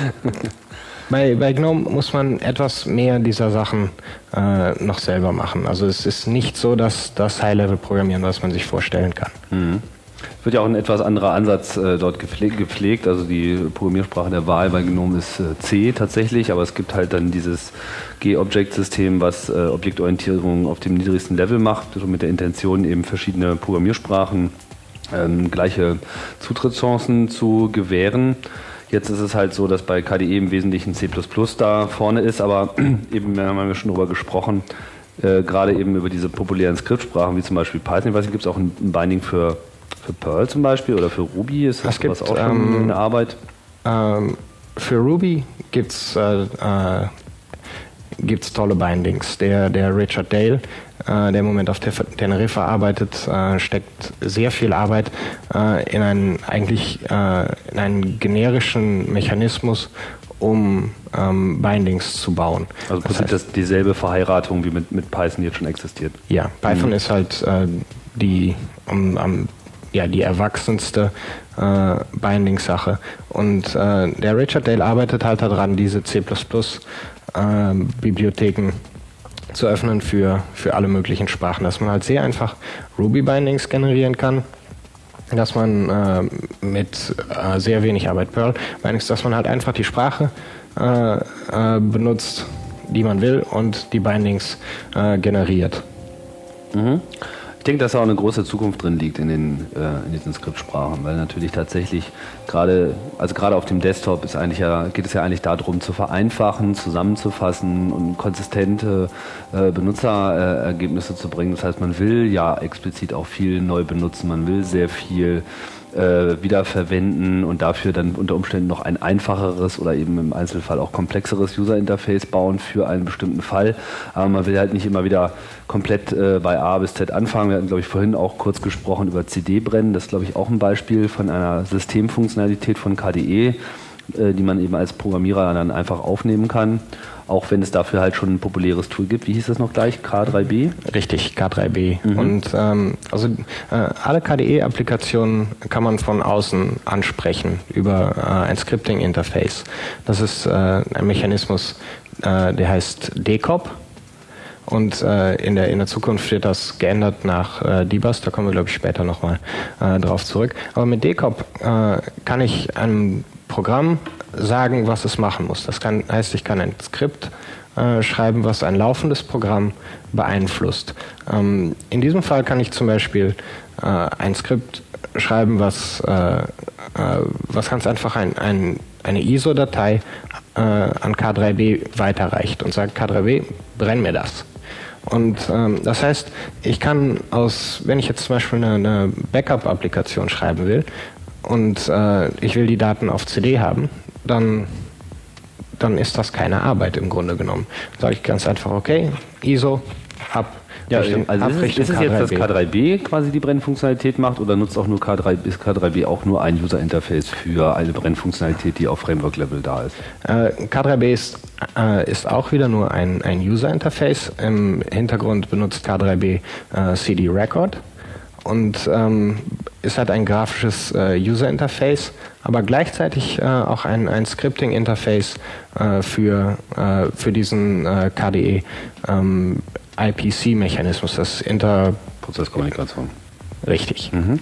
bei, bei GNOME muss man etwas mehr dieser Sachen äh, noch selber machen. Also es ist nicht so, dass das High-Level-Programmieren, was man sich vorstellen kann. Mhm. Es wird ja auch ein etwas anderer Ansatz äh, dort gepflegt, gepflegt, Also die Programmiersprache der Wahl bei GNOME ist äh, C tatsächlich, aber es gibt halt dann dieses G-Object-System, was äh, Objektorientierung auf dem niedrigsten Level macht, so mit der Intention eben verschiedene Programmiersprachen ähm, gleiche Zutrittschancen zu gewähren. Jetzt ist es halt so, dass bei KDE im Wesentlichen C da vorne ist, aber eben, wir haben wir schon darüber gesprochen, äh, gerade eben über diese populären Skriptsprachen wie zum Beispiel Python. Ich weiß nicht, gibt es auch ein, Binding für, für Perl zum Beispiel oder für Ruby? Ist das gibt, auch schon ähm, eine Arbeit? Ähm, für Ruby gibt es äh, äh, gibt's tolle Bindings. Der, der Richard Dale, äh, der im Moment auf Teneriffa arbeitet, äh, steckt sehr viel Arbeit äh, in einen eigentlich äh, in einen generischen Mechanismus, um ähm, Bindings zu bauen. Also das heißt, das dieselbe Verheiratung wie mit, mit Python jetzt schon existiert. Ja, Python mhm. ist halt äh, die um, um, ja, die erwachsenste äh, Binding-Sache. Und äh, der Richard Dale arbeitet halt daran, diese C++ Bibliotheken zu öffnen für, für alle möglichen Sprachen, dass man halt sehr einfach Ruby-Bindings generieren kann, dass man äh, mit äh, sehr wenig Arbeit Perl Bindings, dass man halt einfach die Sprache äh, äh benutzt, die man will und die Bindings äh, generiert. Mhm. Ich denke, dass da auch eine große Zukunft drin liegt in, den, äh, in diesen Skriptsprachen, weil natürlich tatsächlich gerade, also gerade auf dem Desktop ist eigentlich ja, geht es ja eigentlich darum, zu vereinfachen, zusammenzufassen und konsistente äh, Benutzerergebnisse zu bringen. Das heißt, man will ja explizit auch viel neu benutzen, man will sehr viel äh, wiederverwenden und dafür dann unter Umständen noch ein einfacheres oder eben im Einzelfall auch komplexeres User-Interface bauen für einen bestimmten Fall. Aber man will halt nicht immer wieder komplett äh, bei A bis Z anfangen. Wir hatten, glaube ich, vorhin auch kurz gesprochen über CD-Brennen. Das ist, glaube ich, auch ein Beispiel von einer Systemfunktionalität von KDE, äh, die man eben als Programmierer dann einfach aufnehmen kann auch wenn es dafür halt schon ein populäres Tool gibt. Wie hieß das noch gleich? K3B? Richtig, K3B. Mhm. Und ähm, also äh, alle KDE-Applikationen kann man von außen ansprechen über äh, ein Scripting-Interface. Das ist äh, ein Mechanismus, äh, der heißt DCOP. Und äh, in, der, in der Zukunft wird das geändert nach äh, DBus, da kommen wir, glaube ich, später nochmal äh, drauf zurück. Aber mit DCOP äh, kann ich einem Programm sagen, was es machen muss. Das kann, heißt, ich kann ein Skript äh, schreiben, was ein laufendes Programm beeinflusst. Ähm, in diesem Fall kann ich zum Beispiel äh, ein Skript schreiben, was, äh, äh was ganz einfach ein, ein, eine ISO-Datei äh, an K3B weiterreicht und sagt, K3B, brenn mir das. Und ähm, das heißt, ich kann aus, wenn ich jetzt zum Beispiel eine, eine Backup-Applikation schreiben will und äh, ich will die Daten auf CD haben, dann, dann ist das keine Arbeit im Grunde genommen. Sage ich ganz einfach, okay, ISO, ab. Ja, Richtung, also ist, es, ist es jetzt, dass K3B quasi die Brennfunktionalität macht oder nutzt auch nur K3, ist K3B auch nur ein User-Interface für eine Brennfunktionalität, die auf Framework-Level da ist? Äh, K3B ist, äh, ist auch wieder nur ein, ein User-Interface. Im Hintergrund benutzt K3B äh, CD Record und ähm, ist halt ein grafisches äh, User-Interface, aber gleichzeitig äh, auch ein, ein Scripting-Interface äh, für, äh, für diesen äh, KDE ähm, IPC-Mechanismus, das Inter... Prozesskommunikation. Richtig. Mhm.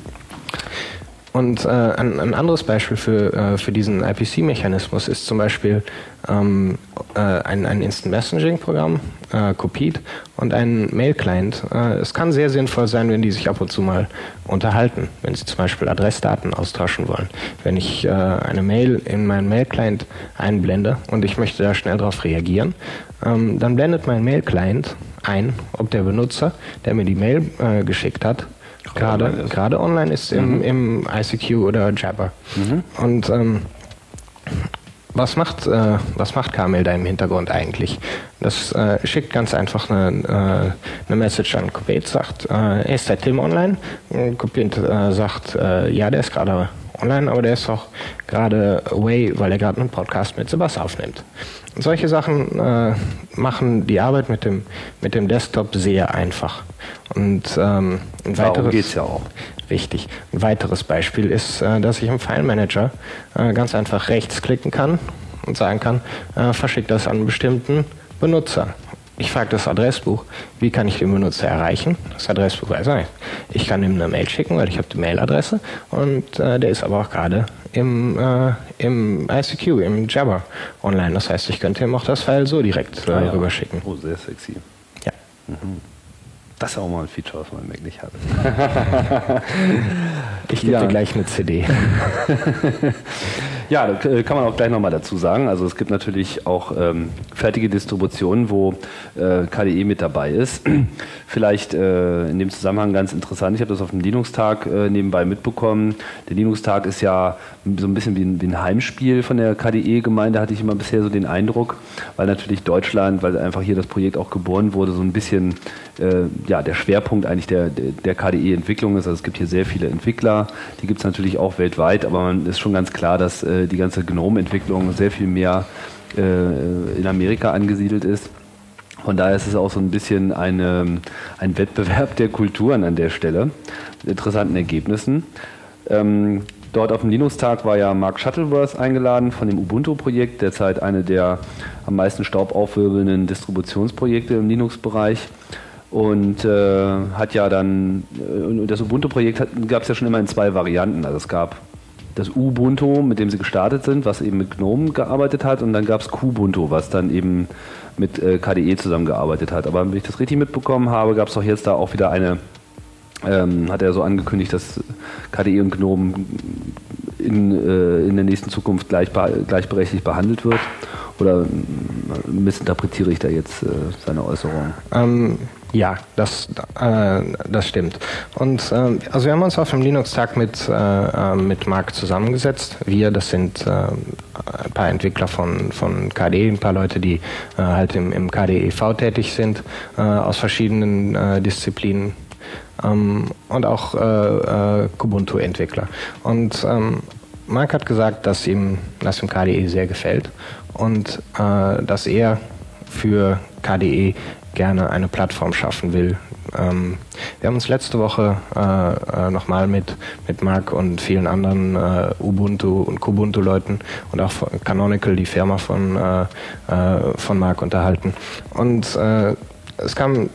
Und äh, ein, ein, anderes Beispiel für, äh, für diesen IPC-Mechanismus ist zum Beispiel ähm, äh, ein, ein Instant Messaging-Programm, äh, Copied, und ein Mail-Client. Äh, es kann sehr sinnvoll sein, wenn die sich ab und zu mal unterhalten, wenn sie zum Beispiel Adressdaten austauschen wollen. Wenn ich äh, eine Mail in meinen Mail-Client einblende und ich möchte da schnell darauf reagieren, ähm, dann blendet mein Mail-Client ein, ob der Benutzer, der mir die Mail äh, geschickt hat, gerade online, gerade online ist im, mhm. im ICQ oder Jabber. Mhm. Und ähm, was macht, äh, was macht Kamel da im Hintergrund eigentlich? Das äh, schickt ganz einfach eine, äh, eine Message an Kopet, sagt, äh, ist der Tim online? Kopet äh, sagt, äh, ja, der ist gerade online, aber der ist auch gerade away, weil er gerade einen Podcast mit Sebastian aufnimmt. Solche Sachen äh, machen die Arbeit mit dem, mit dem Desktop sehr einfach. Und ähm, ein weiteres, geht's ja. Richtig. Ein weiteres Beispiel ist, äh, dass ich im File Manager äh, ganz einfach rechtsklicken kann und sagen kann, äh, verschick das an einen bestimmten Benutzer. Ich frage das Adressbuch, wie kann ich den Benutzer erreichen? Das Adressbuch weiß nicht. Ich kann ihm eine Mail schicken, weil ich habe die Mailadresse und äh, der ist aber auch gerade im, äh, im ICQ, im Jabber online. Das heißt, ich könnte ihm auch das File so direkt äh, ah, ja. rüberschicken. Oh, sehr sexy. Ja. Mhm. Das ist auch mal ein Feature, was mein Mac nicht hat. ich gebe ja. dir gleich eine CD. Ja, kann man auch gleich nochmal dazu sagen. Also es gibt natürlich auch ähm, fertige Distributionen, wo äh, KDE mit dabei ist. Vielleicht äh, in dem Zusammenhang ganz interessant, ich habe das auf dem Linux-Tag äh, nebenbei mitbekommen. Der Linux-Tag ist ja so ein bisschen wie ein, wie ein Heimspiel von der KDE-Gemeinde, hatte ich immer bisher so den Eindruck, weil natürlich Deutschland, weil einfach hier das Projekt auch geboren wurde, so ein bisschen äh, ja, der Schwerpunkt eigentlich der, der, KDE-Entwicklung ist. Also es gibt hier sehr viele Entwickler, die gibt es natürlich auch weltweit, aber man ist schon ganz klar, dass äh, die ganze GNOME-Entwicklung sehr viel mehr äh, in Amerika angesiedelt ist. Von daher ist es auch so ein bisschen eine, ein Wettbewerb der Kulturen an der Stelle, mit interessanten Ergebnissen. Ähm, dort auf dem Linux-Tag war ja Mark Shuttleworth eingeladen von dem Ubuntu-Projekt, derzeit eine der am meisten Staub aufwirbelnden Distributionsprojekte im Linux-Bereich. Und äh, hat ja dann, äh, das Ubuntu-Projekt gab es ja schon immer in zwei Varianten. Also es gab das Ubuntu, mit dem sie gestartet sind, was eben mit GNOME gearbeitet hat, und dann gab es Kubuntu, was dann eben mit äh, KDE zusammengearbeitet hat. Aber wenn ich das richtig mitbekommen habe, gab es doch jetzt da auch wieder eine, ähm, hat er so angekündigt, dass KDE und GNOME in, äh, in der nächsten Zukunft gleich, gleichberechtigt behandelt wird. Oder missinterpretiere ich da jetzt äh, seine Äußerung? Ähm, ja, das, äh, das stimmt. Und äh, also wir haben uns auf dem Linux-Tag mit, äh, äh mit Marc zusammengesetzt. Wir, das sind äh, ein paar Entwickler von, von KDE, ein paar Leute, die äh, halt im, im KDE e.V. tätig sind, aus verschiedenen Disziplinen. Ähm, und auch Kubuntu-Entwickler. Und ähm, Marc hat gesagt, dass ihm das im KDE sehr gefällt und äh, dass er für KDE gerne eine Plattform schaffen will. Ähm, wir haben uns letzte Woche äh, äh, nochmal mit, mit Marc und vielen anderen äh, Ubuntu und Kubuntu-Leuten und auch Canonical, die Firma von, äh, äh von Marc, unterhalten. Und äh, es kam,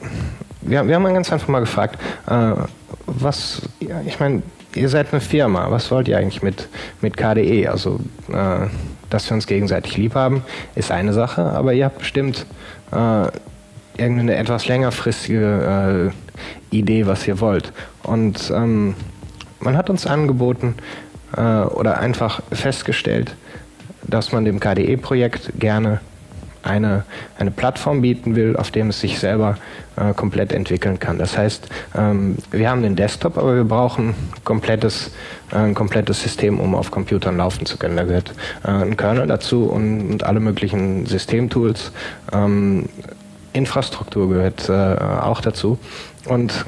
wir, wir haben ganz einfach mal gefragt, was, ja, ich meine, ihr seid eine Firma, was wollt ihr eigentlich mit, mit KDE? Also, dass wir uns gegenseitig lieb haben, ist eine Sache, aber ihr habt bestimmt irgendeine etwas längerfristige äh, Idee, was ihr wollt. Und ähm, man hat uns angeboten äh, oder einfach festgestellt, dass man dem KDE-Projekt gerne eine, eine Plattform bieten will, auf dem es sich selber äh, komplett entwickeln kann. Das heißt, ähm, wir haben den Desktop, aber wir brauchen komplettes, äh, ein komplettes System, um auf Computern laufen zu können. Da gehört äh, ein Kernel dazu und, und alle möglichen Systemtools. Ähm, Infrastruktur gehört äh, auch dazu. Und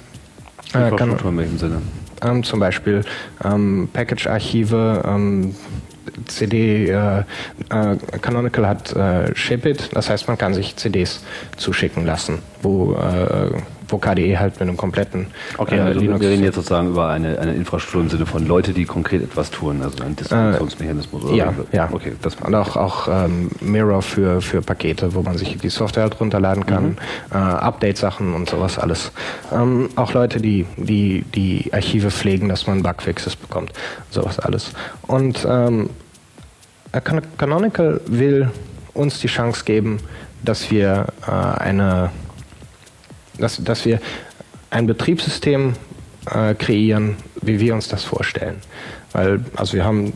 äh, Infrastruktur kann, in welchem Sinne? Ähm, zum Beispiel ähm, Package-Archive, ähm, CD, äh, äh, Canonical hat äh, Shipit, das heißt, man kann sich CDs zuschicken lassen, wo äh, wo KDE halt mit einem kompletten okay, äh, also Linux. Wir reden jetzt sozusagen über eine, eine Infrastruktur im Sinne von Leute, die konkret etwas tun, also ein Distributionsmechanismus. Äh, ja, ja. Okay, das Und auch, auch ähm, Mirror für, für Pakete, wo man sich die Software halt runterladen kann, mhm. äh, Update-Sachen und sowas alles. Ähm, auch Leute, die, die die Archive pflegen, dass man Bugfixes bekommt, sowas alles. Und ähm, Canonical will uns die Chance geben, dass wir äh, eine dass, dass wir ein Betriebssystem äh, kreieren, wie wir uns das vorstellen. Weil, also wir haben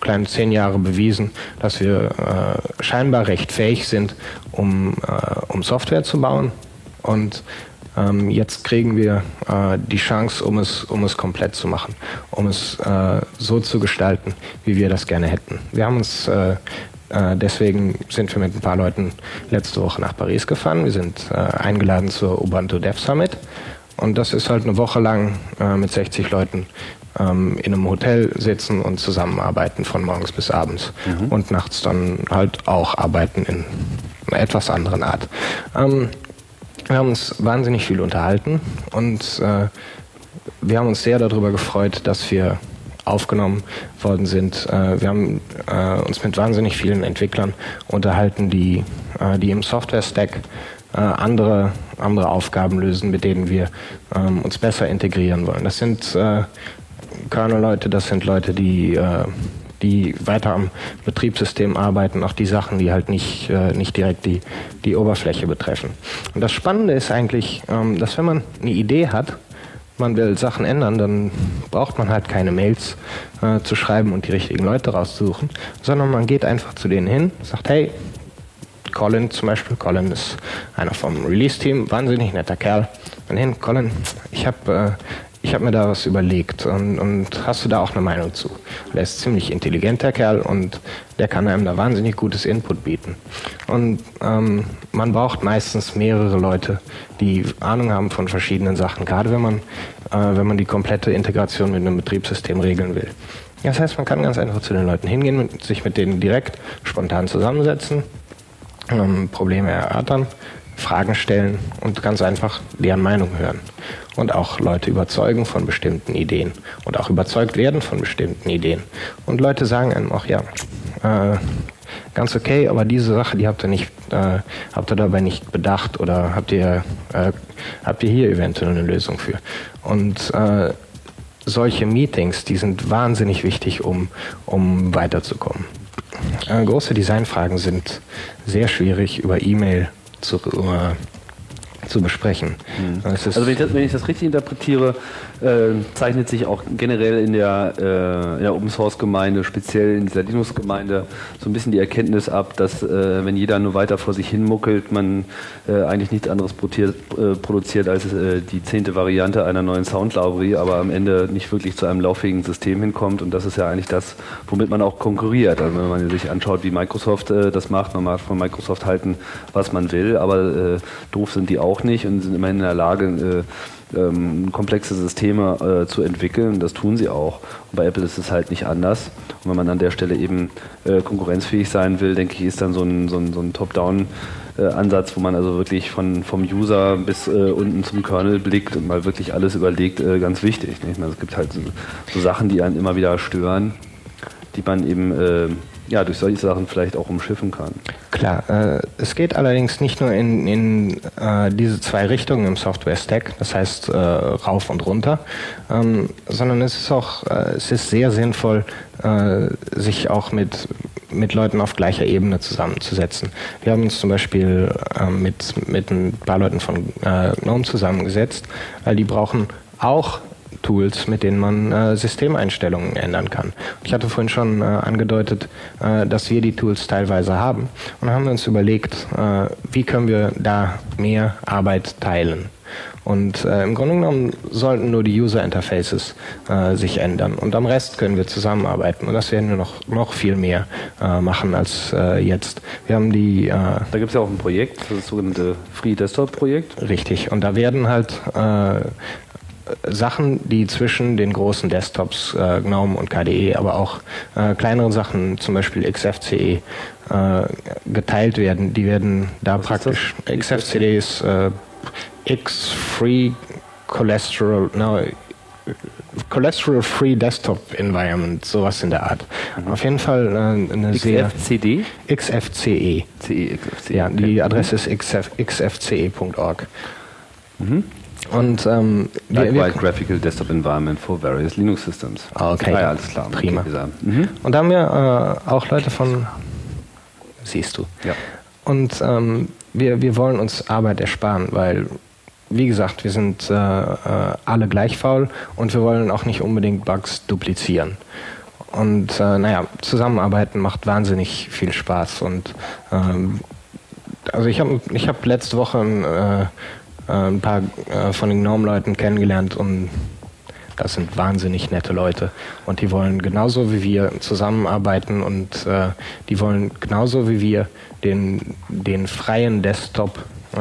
kleine zehn Jahre bewiesen, dass wir äh, scheinbar recht fähig sind, um, äh, um Software zu bauen. Und ähm, jetzt kriegen wir äh, die Chance, um es, um es komplett zu machen, um es äh, so zu gestalten, wie wir das gerne hätten. Wir haben uns äh, deswegen sind wir mit ein paar Leuten letzte Woche nach Paris gefahren. Wir sind äh, eingeladen zur Ubuntu Dev Summit. Und das ist halt eine Woche lang äh, mit 60 Leuten ähm, in einem Hotel sitzen und zusammenarbeiten von morgens bis abends. Mhm. Und nachts dann halt auch arbeiten in einer etwas anderen Art. Ähm, wir haben uns wahnsinnig viel unterhalten und äh, wir haben uns sehr darüber gefreut, dass wir aufgenommen worden sind. Äh, wir haben äh, uns mit wahnsinnig vielen Entwicklern unterhalten, die, äh, die im Software-Stack andere, andere Aufgaben lösen, mit denen wir ähm, uns besser integrieren wollen. Das sind Kernel-Leute, das sind Leute, die die weiter am Betriebssystem arbeiten, auch die Sachen, die halt nicht, nicht direkt die, die Oberfläche betreffen. Und das Spannende ist eigentlich, ähm, dass wenn man eine Idee hat, man will Sachen ändern, dann braucht man halt keine Mails äh, zu schreiben und die richtigen Leute rauszusuchen, sondern man geht einfach zu denen hin, sagt, hey, Colin zum Beispiel, Colin ist einer vom Release-Team, wahnsinnig netter Kerl. Und hin, Colin, ich habe äh, ich habe mir da was überlegt und, und, hast du da auch eine Meinung zu? Der ist ziemlich intelligenter Kerl und der kann einem da wahnsinnig gutes Input bieten. Und ähm, man braucht meistens mehrere Leute, die Ahnung haben von verschiedenen Sachen, gerade wenn man, äh, wenn man die komplette Integration mit einem Betriebssystem regeln will. Das heißt, man kann ganz einfach zu den Leuten hingehen, sich mit denen direkt spontan zusammensetzen, ähm, Probleme erörtern, Fragen stellen und ganz einfach deren Meinung hören und auch Leute überzeugen von bestimmten Ideen und auch überzeugt werden von bestimmten Ideen. Und Leute sagen einem auch, ja, äh, ganz okay, aber diese Sache, die habt ihr nicht, äh, habt ihr dabei nicht bedacht oder habt ihr, äh, habt ihr hier eventuell eine Lösung für? Und äh, solche Meetings, die sind wahnsinnig wichtig, um, um weiterzukommen. Äh, große Designfragen sind sehr schwierig über E-Mail zu, äh, zu besprechen. Mhm. Also wenn ich, das, wenn ich, das, richtig interpretiere, äh, zeichnet sich auch generell in der, äh, in der Open Source Gemeinde, speziell in dieser Linux Gemeinde, so ein bisschen die Erkenntnis ab, dass äh, wenn jeder nur weiter vor sich hin muckelt, man äh, eigentlich nichts anderes produziert, äh, produziert als äh, die zehnte Variante einer neuen Sound Library, aber am Ende nicht wirklich zu einem lauffähigen System hinkommt und das ist ja eigentlich das, womit man auch konkurriert. Also wenn man sich anschaut, wie Microsoft das macht, man mag von Microsoft halten, was man will, aber doof sind die auch nicht und sind immerhin in der Lage, ähm, komplexe Systeme äh, zu entwickeln. Das tun sie auch. Und bei Apple ist es halt nicht anders. Und wenn man an der Stelle eben äh, konkurrenzfähig sein will, denke ich, ist dann so ein, so ein, so ein Top-Down- äh, Ansatz, wo man also wirklich von, vom User bis äh, unten zum Kernel blickt und mal wirklich alles überlegt, äh, ganz wichtig. Ne? Ich meine, es gibt halt so, so, Sachen, die einen immer wieder stören, die man eben äh, ja, durch solche Sachen vielleicht auch umschiffen kann. Klar, äh, es geht allerdings nicht nur in, in äh, diese zwei Richtungen im Software-Stack, das heißt äh, rauf und runter, ähm, sondern es ist auch, äh, es ist sehr sinnvoll, äh, sich auch mit, mit Leuten auf gleicher Ebene zusammenzusetzen. Wir haben uns zum Beispiel äh, mit, mit ein paar Leuten von GNOME zusammengesetzt, weil die brauchen auch Tools, mit denen man äh, Systemeinstellungen ändern kann. Ich hatte vorhin schon äh, angedeutet, äh, dass wir die Tools teilweise haben. Und haben wir uns überlegt, äh, wie können wir da mehr Arbeit teilen. Und äh, im Grunde genommen sollten nur die User Interfaces äh, sich ändern. Und am Rest können wir zusammenarbeiten. Und das werden wir noch, noch viel mehr machen als jetzt. Wir haben die. Da gibt es ja auch ein Projekt, das sogenannte Free Desktop Projekt. Richtig. Und da werden halt Sachen, die zwischen den großen Desktops äh, GNOME und KDE, aber auch äh, kleinere Sachen, zum Beispiel XFCE, äh, geteilt werden. Die werden da Was praktisch. XFCE ist äh, X-Free Cholesterol, no, Cholesterol Free Desktop Environment, sowas in der Art. Mhm. Auf jeden Fall äh, eine XFCD? sehr XFCE. CE, XFCE. Ja, die Adresse ist xf, xfce.org. Mhm. Und ähm, wir, wir, Graphical Desktop Environment for Various Linux Systems. Ah, okay. Ah, ja, alles klar. Prima. Mhm. Und da haben wir äh, auch Leute von. Siehst du. Ja. Und ähm, wir, wir wollen uns Arbeit ersparen, weil, wie gesagt, wir sind äh, äh, alle gleich faul und wir wollen auch nicht unbedingt Bugs duplizieren. Und äh, naja, zusammenarbeiten macht wahnsinnig viel Spaß. Und ähm, also ich habe ich hab letzte Woche ein äh, ein paar äh, von den Gnome-Leuten kennengelernt und das sind wahnsinnig nette Leute und die wollen genauso wie wir zusammenarbeiten und äh, die wollen genauso wie wir den, den freien Desktop. Äh,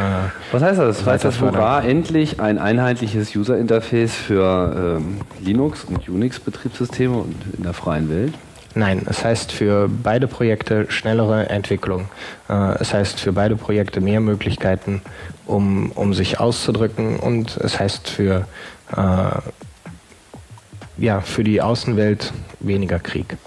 Was heißt das? Heißt, das war endlich ein einheitliches User-Interface für ähm, Linux und Unix-Betriebssysteme und in der freien Welt? Nein, es heißt für beide Projekte schnellere Entwicklung. Äh, es heißt für beide Projekte mehr Möglichkeiten, um, um sich auszudrücken und es heißt für, äh, ja, für die Außenwelt weniger Krieg.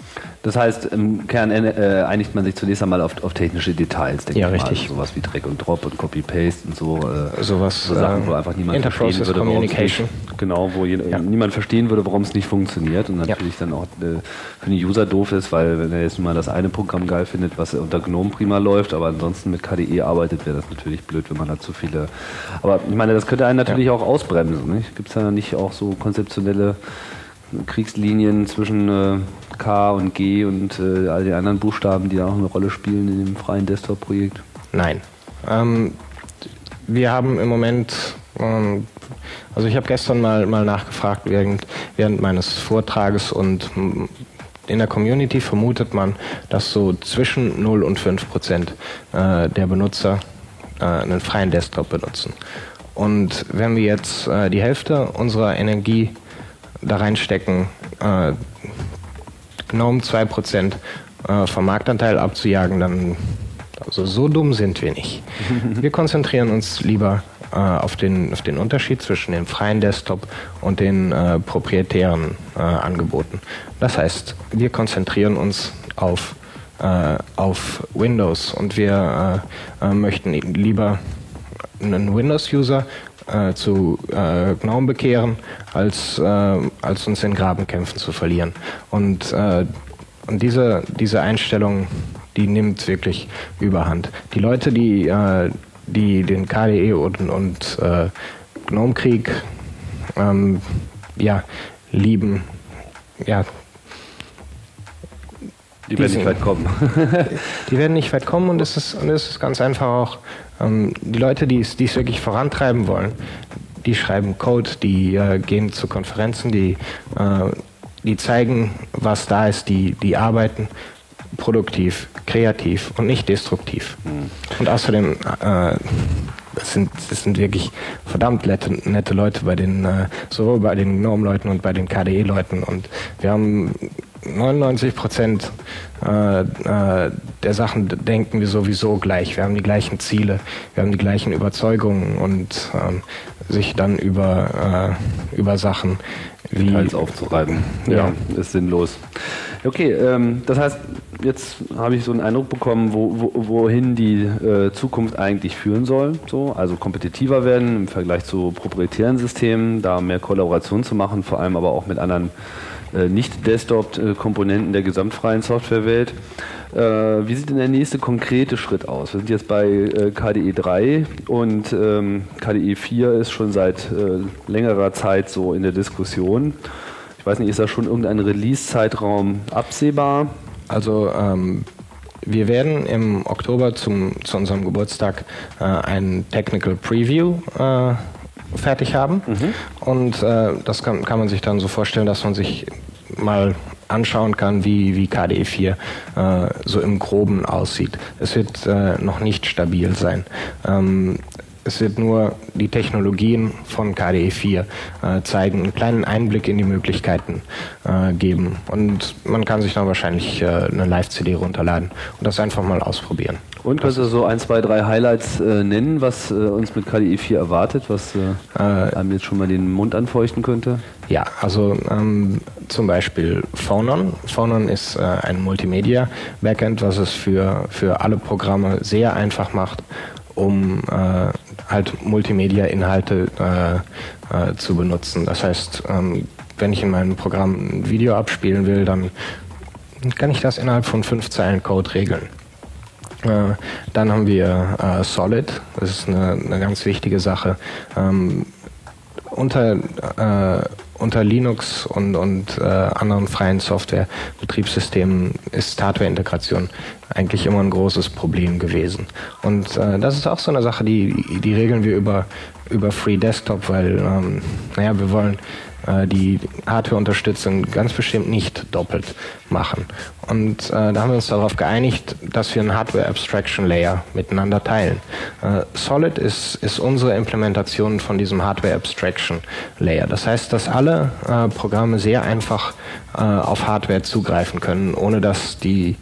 Das heißt, im Kern äh, einigt man sich zunächst einmal auf, auf technische Details. Ja, richtig. Also sowas wie Drag und Drop und Copy-Paste und so. Äh, sowas, so Sachen, wo einfach niemand verstehen würde, Communication. Nicht, genau, wo je, ja. niemand verstehen würde, warum es nicht funktioniert und natürlich ja. dann auch äh, für den User doof ist, weil wenn er jetzt mal das eine Programm geil findet, was unter GNOME prima läuft, aber ansonsten mit KDE arbeitet, wäre das natürlich blöd, wenn man da zu viele. Aber ich meine, das könnte einen natürlich ja. auch ausbremsen. Gibt es da nicht auch so konzeptionelle Kriegslinien zwischen äh, K und G und äh, all die anderen Buchstaben, die auch eine Rolle spielen in dem freien Desktop-Projekt? Nein. Ähm, wir haben im Moment, ähm, also ich habe gestern mal, mal nachgefragt während, während meines Vortrages und in der Community vermutet man, dass so zwischen 0 und 5 Prozent äh, der Benutzer äh, einen freien Desktop benutzen. Und wenn wir jetzt äh, die Hälfte unserer Energie da reinstecken, äh, GNOME 2% äh, vom Marktanteil abzujagen, dann also so dumm sind wir nicht. Wir konzentrieren uns lieber äh, auf, den, auf den Unterschied zwischen dem freien Desktop und den äh, proprietären äh, Angeboten. Das heißt, wir konzentrieren uns auf, äh, auf Windows und wir möchten lieber einen Windows-User äh, zu äh, GNOME bekehren, als, äh, als uns in Grabenkämpfen zu verlieren. Und, äh, und diese, diese Einstellung, die nimmt wirklich überhand. Die Leute, die, äh, die den KDE und, und äh, GNOME-Krieg ähm, ja, lieben, ja, die werden nicht weit kommen. die werden nicht weit kommen und es ist, und es ist ganz einfach auch, ähm, die Leute, die es, die es wirklich vorantreiben wollen, die schreiben Code, die äh, gehen zu Konferenzen, die, äh, die zeigen, was da ist, die, die arbeiten produktiv, kreativ und nicht destruktiv. Mhm. Und außerdem, äh, es sind, es sind wirklich verdammt nette, nette Leute bei den, äh, sowohl bei den GNOME-Leuten und bei den KDE-Leuten. Und wir haben 99 Prozent äh, äh, der Sachen denken wir sowieso gleich. Wir haben die gleichen Ziele, wir haben die gleichen Überzeugungen und ähm, sich dann über, äh, über Sachen wie Details aufzureiben. Ja, ja, ist sinnlos. Okay, ähm, das heißt, jetzt habe ich so einen Eindruck bekommen, wo, wo, wohin die äh, Zukunft eigentlich führen soll. So, also kompetitiver werden im Vergleich zu proprietären Systemen, da mehr Kollaboration zu machen, vor allem aber auch mit anderen nicht-Desktop-Komponenten der gesamtfreien Softwarewelt. Äh, wie sieht denn der nächste konkrete Schritt aus? Wir sind jetzt bei äh, KDE 3 und ähm, KDE 4 ist schon seit längerer Zeit so in der Diskussion. Ich weiß nicht, ist da schon irgendein Release-Zeitraum absehbar? Also ähm, wir werden im Oktober zum, zu unserem Geburtstag äh, ein Technical Preview äh, fertig haben. Mhm. Und äh, das kann, kann man sich dann so vorstellen, dass man sich mal anschauen kann, wie, wie KDE 4 äh, so im Groben aussieht. Es wird äh, noch nicht stabil sein. Ähm, es wird nur die Technologien von KDE 4 äh, zeigen, einen kleinen Einblick in die Möglichkeiten äh, geben. Und man kann sich dann wahrscheinlich äh, eine Live-CD runterladen und das einfach mal ausprobieren. Und kannst du so ein, zwei, drei Highlights äh, nennen, was äh, uns mit KDE 4 erwartet, was äh, einem jetzt schon mal den Mund anfeuchten könnte? Ja, also ähm, zum Beispiel Phonon. Phonon ist ein Multimedia-Backend, was es für, für alle Programme sehr einfach macht, um äh, halt Multimedia-Inhalte äh, äh, zu benutzen. Das heißt, ähm, wenn ich in meinem Programm ein Video abspielen will, dann kann ich das innerhalb von fünf Zeilen Code regeln. Äh, dann haben wir äh, Solid, das ist eine, eine ganz wichtige Sache. Ähm, unter, äh, unter Linux und, und äh, anderen freien Software-Betriebssystemen ist Hardware-Integration eigentlich immer ein großes Problem gewesen. Und äh, das ist auch so eine Sache, die, die regeln wir über, über Free Desktop, weil, ähm, naja, wir wollen äh, die Hardware-Unterstützung ganz bestimmt nicht doppelt machen. Und äh, da haben wir uns darauf geeinigt, dass wir einen Hardware-Abstraction-Layer miteinander teilen. Äh, Solid ist, ist unsere Implementation von diesem Hardware-Abstraction-Layer. Das heißt, dass alle äh, Programme sehr einfach äh, auf Hardware zugreifen können, ohne dass die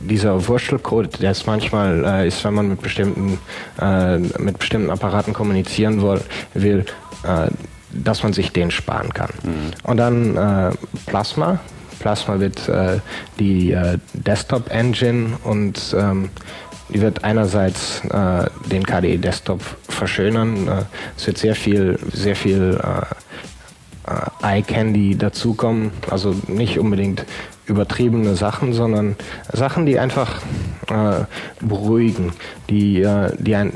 dieser Wurstelcode, der es manchmal äh, ist, wenn man mit bestimmten, äh, mit bestimmten Apparaten kommunizieren will, will äh, dass man sich den sparen kann. Mhm. Und dann äh, Plasma. Plasma wird äh, die äh, Desktop-Engine und ähm, die wird einerseits äh, den KDE Desktop verschönern. Äh, es wird sehr viel, sehr viel äh, Eye Candy dazukommen. Also nicht unbedingt übertriebene Sachen, sondern Sachen, die einfach äh, beruhigen, die, äh, die, ein,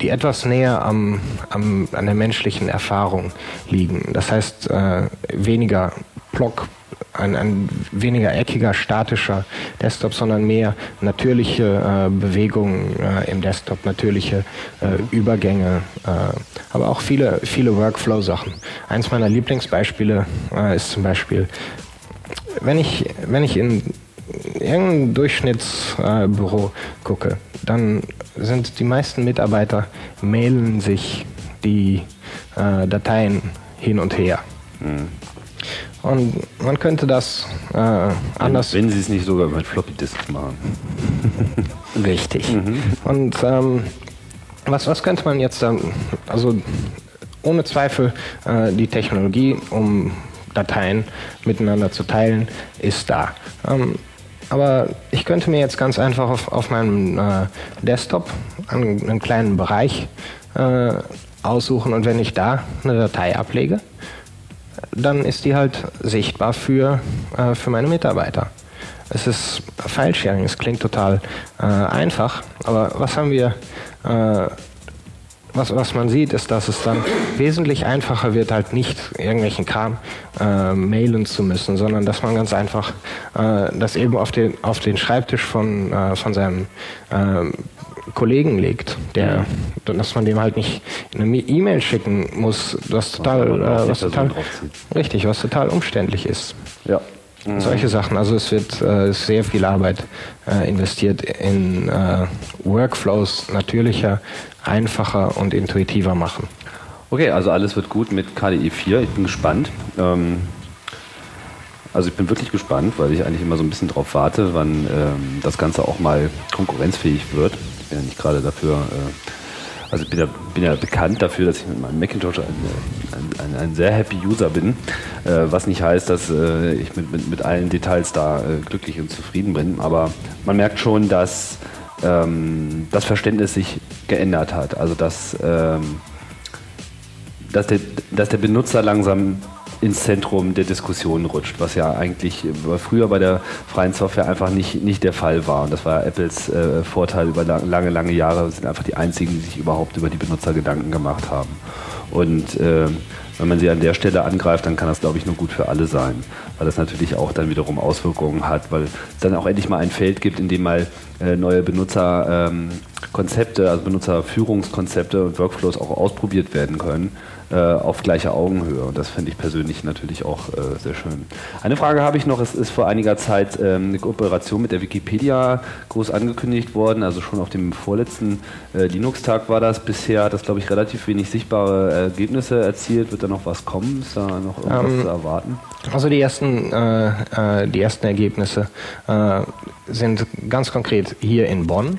die etwas näher am, am, an der menschlichen Erfahrung liegen. Das heißt, äh, weniger Block ein, ein weniger eckiger, statischer Desktop, sondern mehr natürliche äh, Bewegungen äh, im Desktop, natürliche äh, Übergänge, äh, aber auch viele, viele Workflow-Sachen. Eins meiner Lieblingsbeispiele äh, ist zum Beispiel, wenn ich, wenn ich in irgendein Durchschnittsbüro gucke, dann sind die meisten Mitarbeiter mailen sich die äh, Dateien hin und her. Mhm. Und man könnte das äh, anders. Wenn, wenn Sie es nicht sogar mit Floppy Disks machen. Richtig. Mhm. Und ähm, was, was könnte man jetzt dann, also ohne Zweifel äh, die Technologie, um Dateien miteinander zu teilen, ist da. Ähm, aber ich könnte mir jetzt ganz einfach auf, auf meinem äh, Desktop einen, einen, kleinen Bereich äh, aussuchen und wenn ich da eine Datei ablege, dann ist die halt sichtbar für, äh, für meine Mitarbeiter. Es ist File-Sharing, es klingt total äh, einfach, aber was haben wir, äh, was, was man sieht, ist, dass es dann wesentlich einfacher wird, halt nicht irgendwelchen Kram äh, mailen zu müssen, sondern dass man ganz einfach äh, das eben auf den, auf den Schreibtisch von, äh, von seinem Kollegen legt, der, dass man dem halt nicht eine E-Mail schicken muss, was total, äh, was total richtig, was total umständlich ist. Ja. Mhm. Solche Sachen. Also es wird äh, sehr viel Arbeit äh, investiert in äh, Workflows natürlicher, einfacher und intuitiver machen. Okay, also alles wird gut mit KDE 4. Ich bin gespannt. Ähm also ich bin wirklich gespannt, weil ich eigentlich immer so ein bisschen darauf warte, wann ähm, das Ganze auch mal konkurrenzfähig wird bin ja nicht gerade dafür, also bin ja, bin ja bekannt dafür, dass ich mit meinem Macintosh ein, ein, ein, ein sehr happy User bin, äh, was nicht heißt, dass äh, ich mit, mit, mit allen Details da äh, glücklich und zufrieden bin, aber man merkt schon, dass ähm, das Verständnis sich geändert hat, also dass, ähm, dass, der, dass der Benutzer langsam ins Zentrum der Diskussion rutscht, was ja eigentlich früher bei der freien Software einfach nicht, nicht der Fall war. Und das war Apples äh, Vorteil über lange, lange Jahre, sind einfach die einzigen, die sich überhaupt über die Benutzer Gedanken gemacht haben. Und äh, wenn man sie an der Stelle angreift, dann kann das, glaube ich, nur gut für alle sein, weil das natürlich auch dann wiederum Auswirkungen hat, weil es dann auch endlich mal ein Feld gibt, in dem mal äh, neue Benutzerkonzepte, ähm, also Benutzerführungskonzepte und Workflows auch ausprobiert werden können äh, auf gleicher Augenhöhe. Und das finde ich persönlich natürlich auch äh, sehr schön. Eine Frage habe ich noch. Es ist vor einiger Zeit ähm, eine Kooperation mit der Wikipedia groß angekündigt worden. Also schon auf dem vorletzten äh, Linux-Tag war das. Bisher hat das, glaube ich, relativ wenig sichtbare Ergebnisse erzielt. Wird da noch was kommen? Ist da noch irgendwas ähm, zu erwarten? Also die ersten, äh, äh, die ersten Ergebnisse äh, sind ganz konkret hier in Bonn.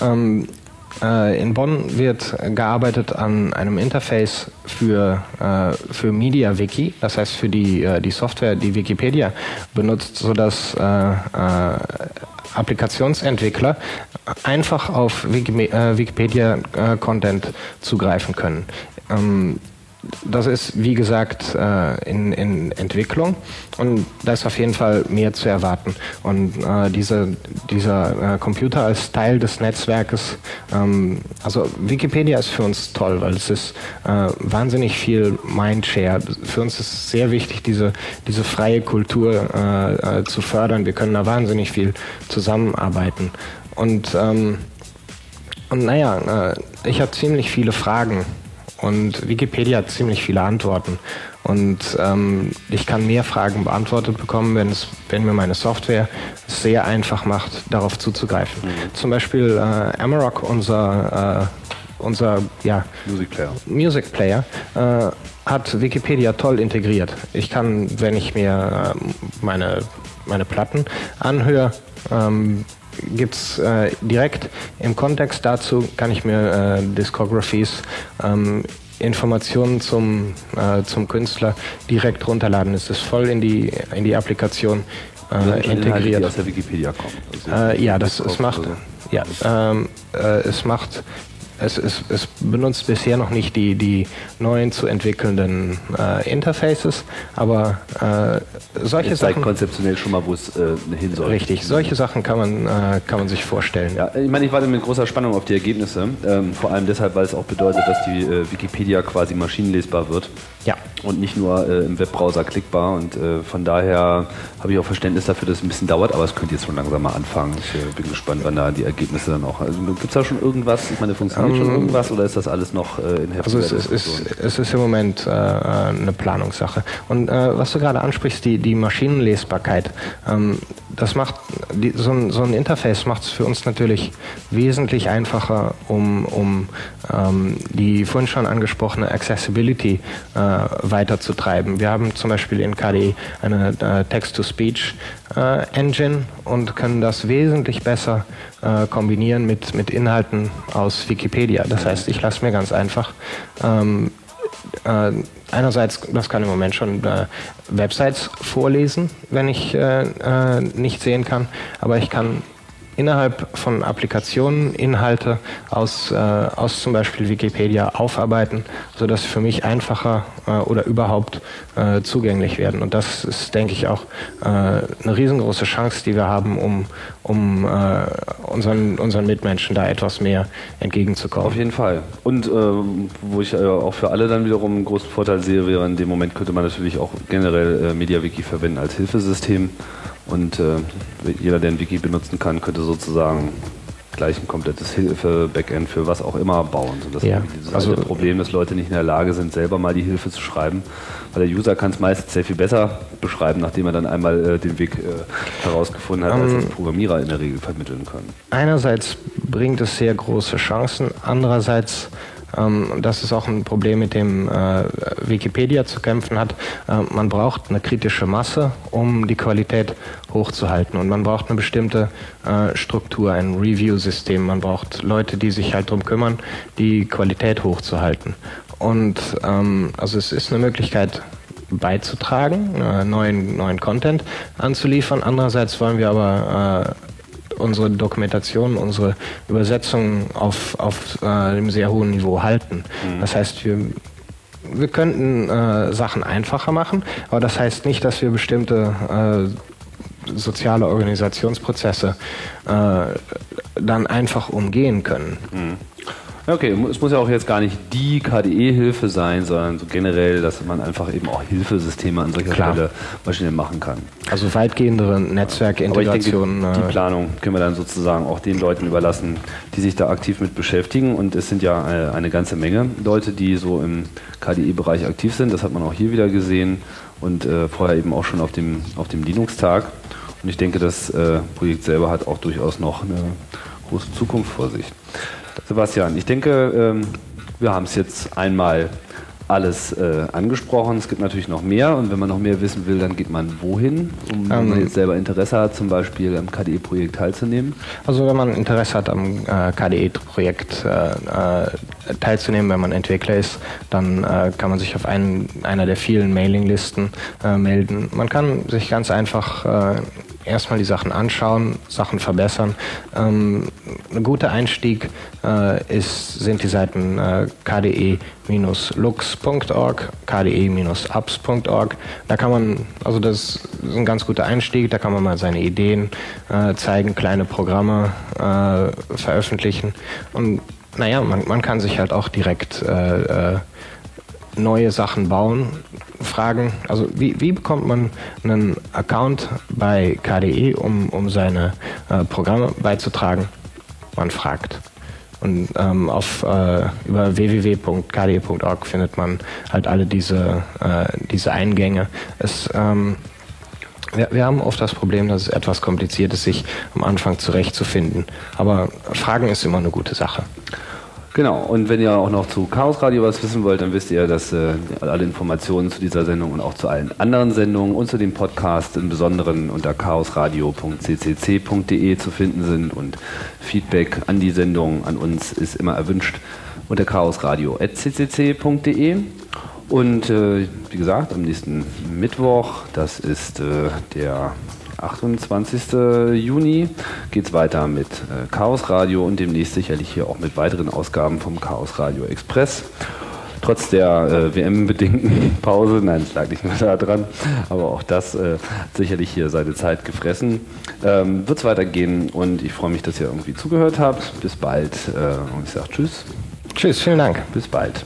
Ähm, äh, in Bonn wird gearbeitet an einem Interface für, äh, für MediaWiki, das heißt für die, äh, die Software, die Wikipedia benutzt, sodass Applikationsentwickler einfach auf Wikipedia-Content zugreifen können. Das ist, wie gesagt, äh, in, in Entwicklung und da ist auf jeden Fall mehr zu erwarten. Und äh, diese, dieser äh, Computer als Teil des Netzwerkes, ähm, also Wikipedia ist für uns toll, weil es ist äh, wahnsinnig viel Mindshare. Für uns ist es sehr wichtig, diese, diese freie Kultur äh, äh, zu fördern. Wir können da wahnsinnig viel zusammenarbeiten. Und, ähm, und naja, ich habe ziemlich viele Fragen und Wikipedia hat ziemlich viele Antworten. Und ähm, ich kann mehr Fragen beantwortet bekommen, wenn, es, wenn mir meine Software es sehr einfach macht, darauf zuzugreifen. Mhm. Zum Beispiel äh, Amarok, unser, äh, unser ja, Music Player, Music Player äh, hat Wikipedia toll integriert. Ich kann, wenn ich mir äh, meine, meine Platten anhöre, ähm, gibt es äh, direkt im Kontext dazu, kann ich mir äh, Discographies ähm, Informationen zum, äh, zum Künstler direkt runterladen. Es ist voll in die, in die Applikation äh, integriert. Inhalte, die aus der Wikipedia kommen. Also äh, ja, das es macht, ja, ähm, äh, es macht es, es, es, benutzt bisher noch nicht die, die neuen zu entwickelnden äh, Interfaces, aber äh, solche es zeigt Sachen. konzeptionell schon mal, wo es äh, hin soll. Richtig, solche Sachen kann man, äh, kann man sich vorstellen. Ja, ich meine, ich warte mit großer Spannung auf die Ergebnisse. Ähm, vor allem deshalb, weil es auch bedeutet, dass die äh, Wikipedia quasi maschinenlesbar wird. Ja. Und nicht nur äh, im Webbrowser klickbar. Und von daher habe ich auch Verständnis dafür, dass es ein bisschen dauert, aber es könnte jetzt schon langsam mal anfangen. Ich bin gespannt, wann da die Ergebnisse dann auch. Also gibt es da schon irgendwas? Ich meine, funktioniert um, schon ähm, irgendwas oder ist das alles noch äh, in heftiger Also es ist, es ist im Moment äh, eine Planungssache. Und äh, was du gerade ansprichst, die, die Maschinenlesbarkeit, ähm, das macht die, so, ein, so ein Interface macht es für uns natürlich wesentlich einfacher, um, um ähm, die vorhin schon angesprochene Accessibility äh, weiterzutreiben. Wir haben zum Beispiel in KDE eine äh, Text-to-Speech äh, und können das wesentlich besser äh, kombinieren mit, mit Inhalten aus Wikipedia. Das heißt, ich lasse mir ganz einfach ähm, äh, einerseits, das kann im Moment schon äh, Websites vorlesen, wenn ich äh, äh nicht sehen kann, aber ich kann innerhalb von Applikationen Inhalte aus, äh, aus zum Beispiel Wikipedia aufarbeiten, sodass sie für mich einfacher äh, oder überhaupt äh, zugänglich werden. Und das ist, denke ich, auch äh, eine riesengroße Chance, die wir haben, um, um äh, unseren, unseren Mitmenschen da etwas mehr entgegenzukommen. Auf jeden Fall. Und äh, wo ich auch für alle dann wiederum einen großen Vorteil sehe, wäre in dem Moment könnte man natürlich auch generell MediaWiki verwenden als Hilfesystem. Und äh, jeder, der ein Wiki benutzen kann, könnte sozusagen gleich ein komplettes Hilfe-Backend für was auch immer bauen. So das ja. ist also, Problem, dass Leute nicht in der Lage sind, selber mal die Hilfe zu schreiben. Weil der User kann es meistens sehr viel besser beschreiben, nachdem er dann einmal äh, den Weg äh, herausgefunden hat, um, als das ähm, Programmierer in der Regel vermitteln können. Einerseits bringt es sehr große Chancen, andererseits ähm, das ist auch ein Problem, mit dem äh, Wikipedia zu kämpfen hat. Äh, man braucht eine kritische Masse, um die Qualität hochzuhalten. Und man braucht eine bestimmte äh, Struktur, ein Review-System. Man braucht Leute, die sich halt darum kümmern, die Qualität hochzuhalten. Und ähm, also es ist eine Möglichkeit, beizutragen, äh, neuen, neuen Content anzuliefern. Andererseits wollen wir aber unsere Dokumentation, unsere Übersetzung auf, auf äh, einem sehr hohen Niveau halten. Mhm. Das heißt, wir, wir könnten äh, Sachen einfacher machen, aber das heißt nicht, dass wir bestimmte äh, soziale Organisationsprozesse äh, dann einfach umgehen können. Mhm. Okay, es muss ja auch jetzt gar nicht die KDE-Hilfe sein, sondern so generell, dass man einfach eben auch Hilfesysteme an solcher Klar. Stelle maschinell machen kann. Also weitgehendere Netzwerkintegrationen. Die, die Planung können wir dann sozusagen auch den Leuten überlassen, die sich da aktiv mit beschäftigen. Und es sind ja eine, eine ganze Menge Leute, die so im KDE-Bereich aktiv sind. Das hat man auch hier wieder gesehen und äh, vorher eben auch schon auf dem, auf dem Linux-Tag. Und ich denke, das äh, Projekt selber hat auch durchaus noch eine große Zukunft vor sich. Sebastian, ich denke, ähm, wir haben es jetzt einmal alles äh, angesprochen. Es gibt natürlich noch mehr und wenn man noch mehr wissen will, dann geht man wohin, um wenn man ähm, jetzt selber Interesse hat, zum Beispiel am KDE-Projekt teilzunehmen? Also wenn man Interesse hat, am äh, KDE-Projekt äh, teilzunehmen, wenn man Entwickler ist, dann kann man sich auf einen, einer der vielen Mailinglisten melden. Man kann sich ganz einfach erstmal die Sachen anschauen, Sachen verbessern. Ähm, ein guter Einstieg äh, ist, sind die Seiten äh, kde-lux.org, kde-ups.org. Da kann man, also das ist ein ganz guter Einstieg, da kann man mal seine Ideen äh, zeigen, kleine Programme äh, veröffentlichen und naja, man, man kann sich halt auch direkt äh, äh, neue Sachen bauen, fragen, also wie, wie bekommt man einen Account bei KDE, um, um seine äh, Programme beizutragen? Man fragt. Und ähm, auf, äh, über www.kde.org findet man halt alle diese, äh, diese Eingänge. Es, ähm, wir, wir, haben oft das Problem, dass es etwas kompliziert ist, sich am Anfang zurechtzufinden. Aber Fragen ist immer eine gute Sache. Genau, und wenn ihr auch noch zu Chaos Radio was wissen wollt, dann wisst ihr, dass äh, alle Informationen zu dieser Sendung und auch zu allen anderen Sendungen und zu dem Podcast im Besonderen unter chaosradio.ccc.de zu finden sind und Feedback an die Sendung, an uns ist immer erwünscht unter chaosradio.ccc.de. Und äh, wie gesagt, am nächsten Mittwoch, das ist äh, der 28. Juni, geht es weiter mit äh, Chaos Radio und demnächst sicherlich hier auch mit weiteren Ausgaben vom Chaos Radio Express trotz der äh, WM-bedingten Pause, nein, es lag nicht mehr da dran, aber auch das äh, hat sicherlich hier seine Zeit gefressen. Ähm, Wird es weitergehen und ich freue mich, dass ihr irgendwie zugehört habt. Bis bald äh, und ich sage Tschüss. Tschüss, vielen Dank. Bis bald.